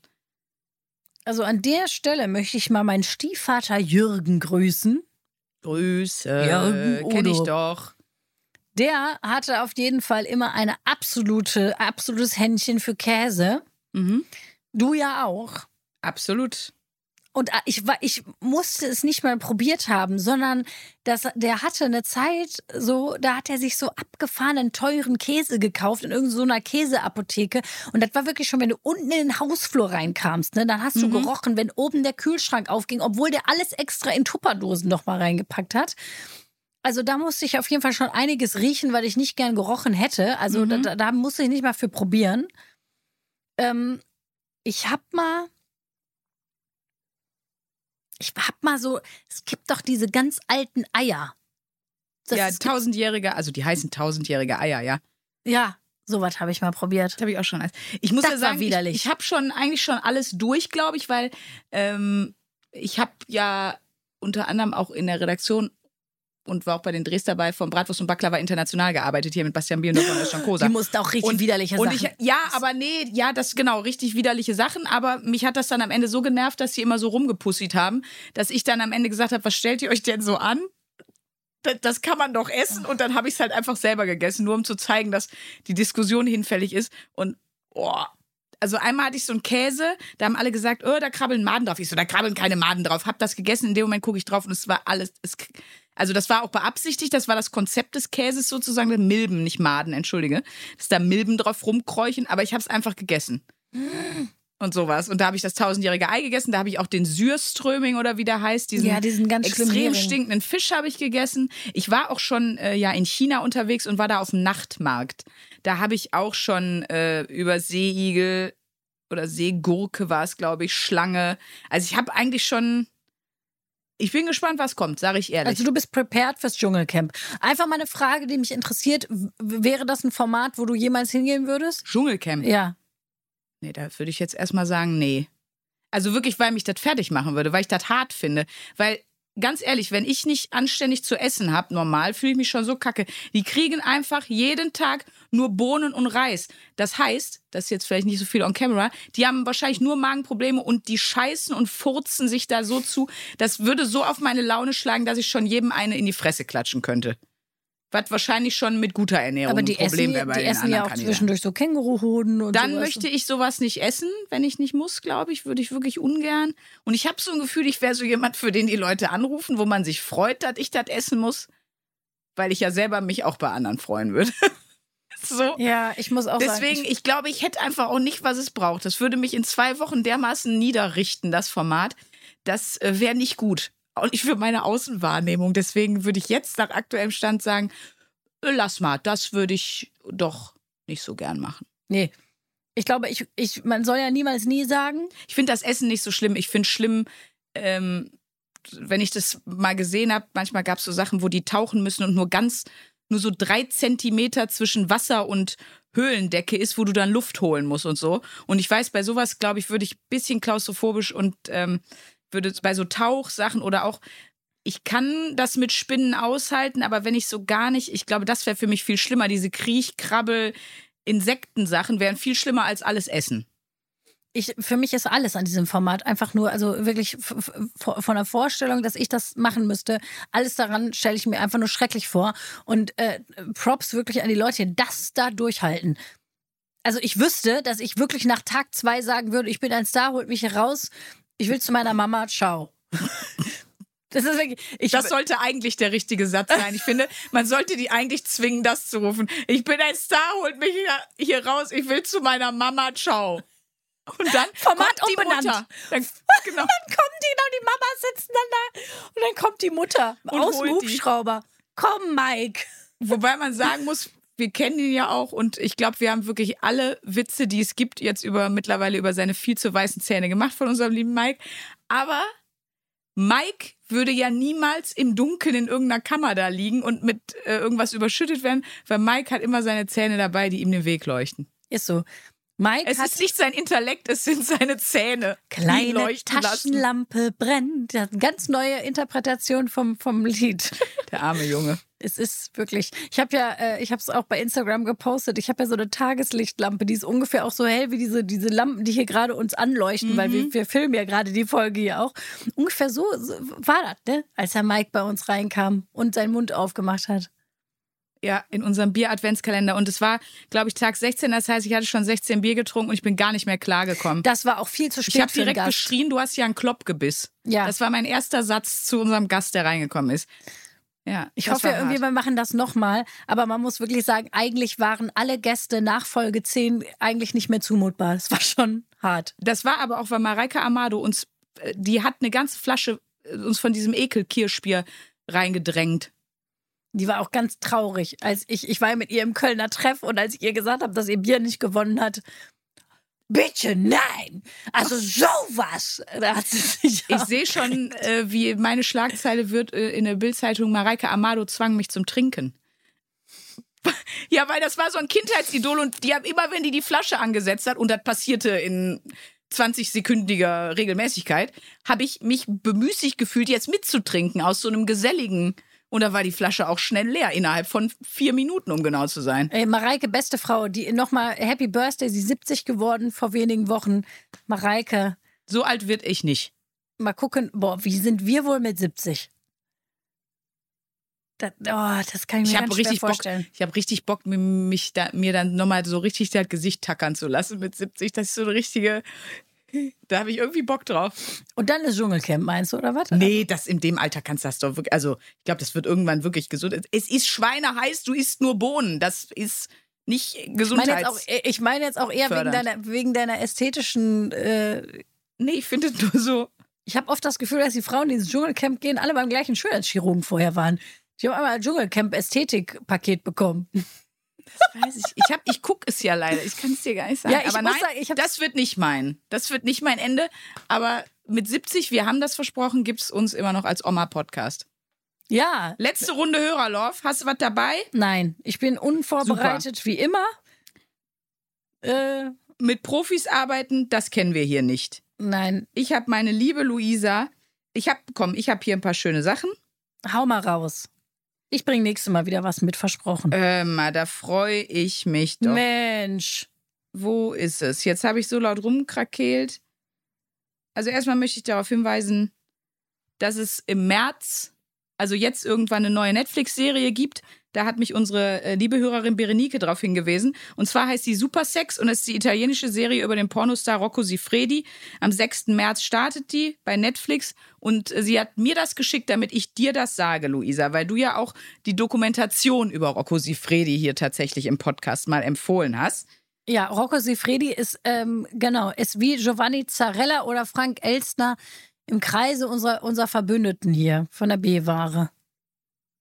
Speaker 2: also an der Stelle möchte ich mal meinen Stiefvater Jürgen grüßen.
Speaker 3: Grüße.
Speaker 2: Jürgen
Speaker 3: Kenn ich doch.
Speaker 2: Der hatte auf jeden Fall immer eine absolute, absolutes Händchen für Käse.
Speaker 3: Mhm.
Speaker 2: Du ja auch.
Speaker 3: Absolut.
Speaker 2: Und äh, ich, war- ich musste es nicht mal probiert haben, sondern das, der hatte eine Zeit so, da hat er sich so abgefahrenen, teuren Käse gekauft in irgendeiner so Käseapotheke. Und das war wirklich schon, wenn du unten in den Hausflur reinkamst, ne, dann hast du
Speaker 3: Mhm.
Speaker 2: gerochen, wenn oben der Kühlschrank aufging, obwohl der alles extra in Tupperdosen noch mal reingepackt hat. Also da musste ich auf jeden Fall schon einiges riechen, weil ich nicht gern gerochen hätte. Also
Speaker 3: Mhm.
Speaker 2: da, da musste ich nicht mal für probieren. Ähm, ich hab mal. Ich hab mal so. Es gibt doch diese ganz alten Eier. Das
Speaker 3: ja, tausendjährige, also die heißen tausendjährige Eier, ja.
Speaker 2: ja, sowas habe ich mal probiert.
Speaker 3: Habe ich auch schon. Ich muss
Speaker 2: Das
Speaker 3: ja sagen,
Speaker 2: widerlich.
Speaker 3: ich, ich habe schon eigentlich schon alles durch, glaube ich, weil ähm, ich habe ja unter anderem auch in der Redaktion und war auch bei den Drehs dabei von Bratwurst und Baklava international gearbeitet, hier mit Bastian Bier und von Özcan Kosa.
Speaker 2: Die musste auch richtig
Speaker 3: Und-
Speaker 2: widerliche
Speaker 3: Und
Speaker 2: Sachen.
Speaker 3: ich, ja, aber nee, ja, das genau, richtig widerliche Sachen. Aber mich hat das dann am Ende so genervt, dass sie immer so rumgepussit haben, dass ich dann am Ende gesagt habe, was stellt ihr euch denn so an? Das, das kann man doch essen. Und dann habe ich es halt einfach selber gegessen, nur um zu zeigen, dass die Diskussion hinfällig ist. Und oh. Also einmal hatte ich so einen Käse, da haben alle gesagt, oh, da krabbeln Maden drauf. Ich so, da krabbeln keine Maden drauf. Hab das gegessen, in dem Moment gucke ich drauf und es war alles, es, also das war auch beabsichtigt, das war das Konzept des Käses sozusagen, Milben, nicht Maden, entschuldige, dass da Milben drauf rumkräuchen, aber ich habe es einfach gegessen. Und sowas. Und da habe ich das tausendjährige Ei gegessen, da habe ich auch den Sürströming oder wie der heißt, diesen,
Speaker 2: Ja, diesen ganz
Speaker 3: extrem stinkenden Fisch habe ich gegessen. Ich war auch schon äh, ja in China unterwegs und war da auf dem Nachtmarkt. Da habe ich auch schon äh, über Seeigel oder Seegurke war es, glaube ich, Schlange. Also ich habe eigentlich schon. Ich bin gespannt, was kommt, sage ich ehrlich.
Speaker 2: Also du bist prepared fürs Dschungelcamp. Einfach mal eine Frage, die mich interessiert. Wäre das ein Format, wo du jemals hingehen würdest?
Speaker 3: Dschungelcamp.
Speaker 2: Ja.
Speaker 3: Nee, da würde ich jetzt erstmal sagen, nee. Also wirklich, weil mich das fertig machen würde, weil ich das hart finde. Weil, ganz ehrlich, wenn ich nicht anständig zu essen habe, normal, fühle ich mich schon so kacke. Die kriegen einfach jeden Tag nur Bohnen und Reis. Das heißt, das ist jetzt vielleicht nicht so viel on camera, die haben wahrscheinlich nur Magenprobleme und die scheißen und furzen sich da so zu. Das würde so auf meine Laune schlagen, dass ich schon jedem eine in die Fresse klatschen könnte. Was wahrscheinlich schon mit guter Ernährung
Speaker 2: Aber die
Speaker 3: ein Problem
Speaker 2: essen,
Speaker 3: wäre bei
Speaker 2: die
Speaker 3: den
Speaker 2: essen ja auch
Speaker 3: Kandidaten.
Speaker 2: zwischendurch so Känguruhoden und
Speaker 3: Dann
Speaker 2: sowas.
Speaker 3: möchte ich sowas nicht essen, wenn ich nicht muss, glaube ich, würde ich wirklich ungern. Und ich habe so ein Gefühl, ich wäre so jemand, für den die Leute anrufen, wo man sich freut, dass ich das essen muss, weil ich ja selber mich auch bei anderen freuen würde. so.
Speaker 2: Ja, ich muss auch
Speaker 3: Deswegen,
Speaker 2: sagen.
Speaker 3: ich glaube, ich hätte einfach auch nicht, was es braucht. Das würde mich in zwei Wochen dermaßen niederrichten, das Format. Das äh, wäre nicht gut. Auch nicht für meine Außenwahrnehmung. Deswegen würde ich jetzt nach aktuellem Stand sagen, äh, lass mal, das würde ich doch nicht so gern machen.
Speaker 2: Nee. Ich glaube, ich, ich, man soll ja niemals nie sagen.
Speaker 3: Ich finde das Essen nicht so schlimm. Ich finde schlimm, ähm, wenn ich das mal gesehen habe, manchmal gab es so Sachen, wo die tauchen müssen und nur ganz, nur so drei Zentimeter zwischen Wasser und Höhlendecke ist, wo du dann Luft holen musst und so. Und ich weiß, bei sowas, glaube ich, würde ich ein bisschen klaustrophobisch und ähm, würde bei so Tauchsachen oder auch ich kann das mit Spinnen aushalten, aber wenn ich so gar nicht, ich glaube, das wäre für mich viel schlimmer. Diese Kriech, Krabbel, Insektensachen wären viel schlimmer als alles Essen.
Speaker 2: Ich, für mich ist alles an diesem Format einfach nur, also wirklich von der Vorstellung, dass ich das machen müsste, alles daran stelle ich mir einfach nur schrecklich vor. Und äh, Props wirklich an die Leute, das da durchhalten. Also ich wüsste, dass ich wirklich nach Tag zwei sagen würde, ich bin ein Star, holt mich hier raus, ich will zu meiner Mama, ciao. Das ist wirklich, ich,
Speaker 3: Das sollte eigentlich der richtige Satz sein. Ich finde, man sollte die eigentlich zwingen, das zu rufen. Ich bin ein Star, holt mich hier, hier raus, ich will zu meiner Mama, ciao. Und dann
Speaker 2: Format
Speaker 3: kommt die. Mutter. Dann, genau.
Speaker 2: Dann kommen die noch, die Mama sitzen dann da und dann kommt die Mutter
Speaker 3: Und
Speaker 2: aus dem
Speaker 3: holt die.
Speaker 2: Hubschrauber. Komm, Mike.
Speaker 3: Wobei man sagen muss, wir kennen ihn ja auch und ich glaube, wir haben wirklich alle Witze, die es gibt, jetzt über mittlerweile über seine viel zu weißen Zähne gemacht von unserem lieben Mike. Aber Mike würde ja niemals im Dunkeln in irgendeiner Kammer da liegen und mit äh, irgendwas überschüttet werden, weil Mike hat immer seine Zähne dabei, die ihm den Weg leuchten.
Speaker 2: Ist so. Mike
Speaker 3: Es ist nicht sein Intellekt, es sind seine Zähne.
Speaker 2: kleine
Speaker 3: leuchten lassen.
Speaker 2: Taschenlampe brennt. Das ist eine ganz neue Interpretation vom, vom Lied.
Speaker 3: Der arme Junge.
Speaker 2: Es ist wirklich. Ich habe ja, äh, ich habe es auch bei Instagram gepostet. Ich habe ja so eine Tageslichtlampe, die ist ungefähr auch so hell wie diese, diese Lampen, die hier gerade uns anleuchten, weil
Speaker 3: Mhm.
Speaker 2: wir, wir filmen ja gerade die Folge hier auch. Ungefähr so, so war das, ne? Als Herr Mike bei uns reinkam und seinen Mund aufgemacht hat.
Speaker 3: Ja, in unserem Bier-Adventskalender. Und es war, glaube ich, Tag 16. Das heißt, ich hatte schon 16 Bier getrunken und ich bin gar nicht mehr klargekommen.
Speaker 2: Das war auch viel zu spät
Speaker 3: Ich habe direkt
Speaker 2: Gast.
Speaker 3: geschrien, du hast ja einen Kloppgebiss.
Speaker 2: Ja.
Speaker 3: Das war mein erster Satz zu unserem Gast, der reingekommen ist. Ja,
Speaker 2: Ich hoffe ja irgendwie,
Speaker 3: hart.
Speaker 2: wir machen das nochmal. Aber man muss wirklich sagen, eigentlich waren alle Gäste nach Folge 10 eigentlich nicht mehr zumutbar. Das war schon hart.
Speaker 3: Das war aber auch, weil Mareike Amado uns, äh, die hat eine ganze Flasche äh, uns von diesem Ekel-Kirschbier reingedrängt.
Speaker 2: Die war auch ganz traurig. Als ich, ich war mit ihr im Kölner Treff und als ich ihr gesagt habe, dass ihr Bier nicht gewonnen hat, bitte nein. Also sowas. Da hat sie sich
Speaker 3: Ich sehe schon, äh, wie meine Schlagzeile wird äh, in der Bildzeitung, Mareike Amado zwang mich zum Trinken. Ja, weil das war so ein Kindheitsidol und die haben immer, wenn die die Flasche angesetzt hat, und das passierte in 20-sekündiger Regelmäßigkeit, habe ich mich bemüßigt gefühlt, jetzt mitzutrinken aus so einem geselligen. Und da war die Flasche auch schnell leer, innerhalb von vier Minuten, um genau zu sein.
Speaker 2: Ey, Mareike, beste Frau, die nochmal Happy Birthday, sie ist 70 geworden vor wenigen Wochen. Mareike,
Speaker 3: So alt wird ich nicht.
Speaker 2: mal gucken, boah, wie sind wir wohl mit 70? Das, oh, das kann ich mir
Speaker 3: Ich
Speaker 2: ganz
Speaker 3: richtig Bock,
Speaker 2: vorstellen.
Speaker 3: ich habe richtig Bock, mich da, mir dann nochmal so richtig das Gesicht tackern zu lassen mit 70. Das ist so eine richtige. Da habe ich irgendwie Bock drauf.
Speaker 2: Und dann ist Dschungelcamp, meinst du, oder was?
Speaker 3: Nee, das in dem Alter kannst du das doch wirklich. Also, ich glaube, das wird irgendwann wirklich gesund. Es ist schweineheiß, du isst nur Bohnen. Das ist nicht
Speaker 2: Ich meine
Speaker 3: Gesundheits.
Speaker 2: jetzt auch, ich meine jetzt auch eher wegen deiner, wegen deiner ästhetischen. Äh,
Speaker 3: nee, ich finde nur so.
Speaker 2: ich habe oft das Gefühl, dass die Frauen, die ins Dschungelcamp gehen, alle beim gleichen Schönheitschirurgen vorher waren. Die haben einmal ein Dschungelcamp-Ästhetik-Paket bekommen.
Speaker 3: Weiß ich. Ich, hab- ich gucke es ja leider. Ich kann es dir gar nicht sagen.
Speaker 2: Ja, ich
Speaker 3: aber nein,
Speaker 2: sagen, ich
Speaker 3: das wird nicht mein. Das wird nicht mein Ende. Aber mit 70, wir haben das versprochen, gibt es uns immer noch als Oma-Podcast.
Speaker 2: Ja,
Speaker 3: Letzte Runde Hörerlauf. Hast du was dabei?
Speaker 2: nein, ich bin unvorbereitet wie immer. Äh,
Speaker 3: Mit Profis arbeiten, das kennen wir hier nicht.
Speaker 2: nein,
Speaker 3: Ich habe meine liebe Luisa. Ich habe, komm, ich habe hier ein paar schöne Sachen.
Speaker 2: hau mal raus. Ich bringe nächstes Mal wieder was mit, versprochen.
Speaker 3: Äh, mal, da freue ich mich doch.
Speaker 2: Mensch.
Speaker 3: Wo ist es? Jetzt habe ich so laut rumkrakeelt. Also erstmal möchte ich darauf hinweisen, dass es im März, also jetzt irgendwann eine neue Netflix-Serie gibt. Da hat mich unsere äh, liebe Hörerin Berenike darauf hingewiesen. Und zwar heißt sie Supersex und ist die italienische Serie über den Pornostar Rocco Siffredi. Am 6. März startet die bei Netflix und äh, sie hat mir das geschickt, damit ich dir das sage, Luisa, weil du ja auch die Dokumentation über Rocco Siffredi hier tatsächlich im Podcast mal empfohlen hast.
Speaker 2: Ja, Rocco Sifredi ist, ähm, genau, ist wie Giovanni Zarella oder Frank Elstner im Kreise unserer, unserer Verbündeten hier von der B-Ware.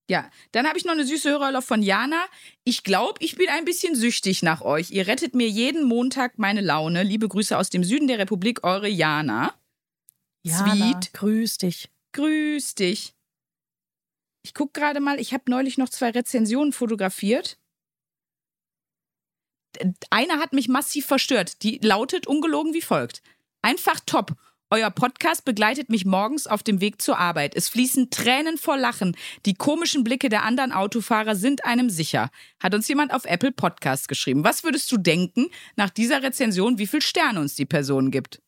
Speaker 3: Ja, dann habe ich noch eine süße Hörerlauf von Jana. Ich glaube, ich bin ein bisschen süchtig nach euch. Ihr rettet mir jeden Montag meine Laune. Liebe Grüße aus dem Süden der Republik, eure Jana.
Speaker 2: Jana,
Speaker 3: Sweet.
Speaker 2: grüß dich.
Speaker 3: Grüß dich. Ich gucke gerade mal, ich habe neulich noch zwei Rezensionen fotografiert. Eine hat mich massiv verstört. Die lautet ungelogen wie folgt. Einfach top. Euer Podcast begleitet mich morgens auf dem Weg zur Arbeit. Es fließen Tränen vor Lachen. Die komischen Blicke der anderen Autofahrer sind einem sicher. Hat uns jemand auf Apple Podcast geschrieben. Was würdest du denken nach dieser Rezension, wie viele Sterne uns die Person gibt?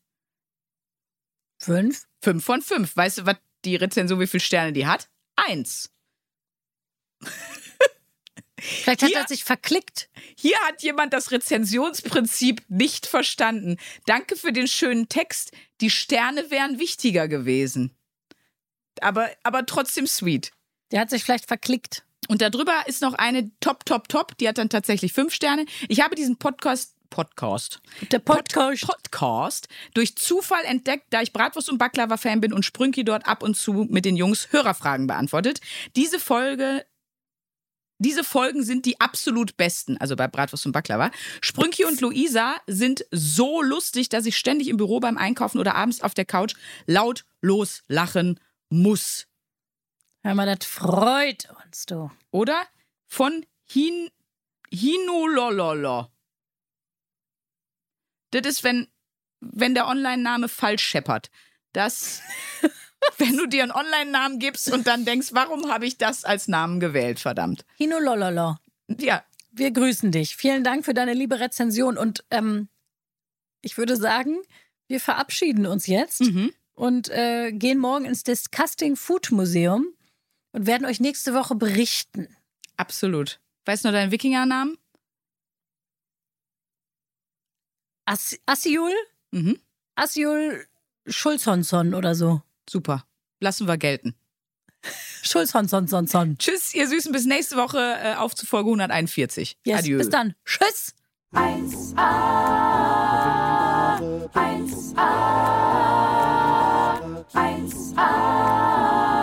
Speaker 2: Fünf?
Speaker 3: Fünf von fünf. Weißt du, was die Rezension, wie viele Sterne die hat? Eins.
Speaker 2: Vielleicht hat
Speaker 3: Hier-
Speaker 2: er sich verklickt.
Speaker 3: Hier hat jemand das Rezensionsprinzip nicht verstanden. Danke für den schönen Text. Die Sterne wären wichtiger gewesen. Aber, aber trotzdem sweet.
Speaker 2: Der hat sich vielleicht verklickt.
Speaker 3: Und darüber ist noch eine Top, Top, Top. Die hat dann tatsächlich fünf Sterne. Ich habe diesen Podcast, Podcast,
Speaker 2: Der Podcast.
Speaker 3: Podcast durch Zufall entdeckt, da ich Bratwurst und Baklava-Fan bin und Sprünki dort ab und zu mit den Jungs Hörerfragen beantwortet. Diese Folge. Diese Folgen sind die absolut besten, also bei Bratwurst und Baklava. Sprünki und Luisa sind so lustig, dass ich ständig im Büro beim Einkaufen oder abends auf der Couch laut loslachen muss.
Speaker 2: Hör mal, das freut uns, du.
Speaker 3: Oder? Von Hin Hinolololo. Das ist, wenn, wenn der Online-Name falsch scheppert. Das, wenn du dir einen Online-Namen gibst und dann denkst, warum habe ich das als Namen gewählt, verdammt.
Speaker 2: Hino lololo.
Speaker 3: Ja,
Speaker 2: Wir grüßen dich. Vielen Dank für deine liebe Rezension. Und ähm, ich würde sagen, wir verabschieden uns jetzt
Speaker 3: mhm.
Speaker 2: und äh, gehen morgen ins Disgusting Food Museum und werden euch nächste Woche berichten.
Speaker 3: absolut. Weißt du noch deinen Wikingernamen?
Speaker 2: As Asiul?
Speaker 3: Mhm.
Speaker 2: Asiul Schulzhonson oder so.
Speaker 3: Super. Lassen wir gelten.
Speaker 2: Schulz, Hon, Son, Son, Son.
Speaker 3: Tschüss, ihr Süßen, bis nächste Woche äh, auf zu Folge 141.
Speaker 2: Yes,
Speaker 3: Adieu.
Speaker 2: Bis dann. Tschüss.
Speaker 1: 1a, 1a, 1a.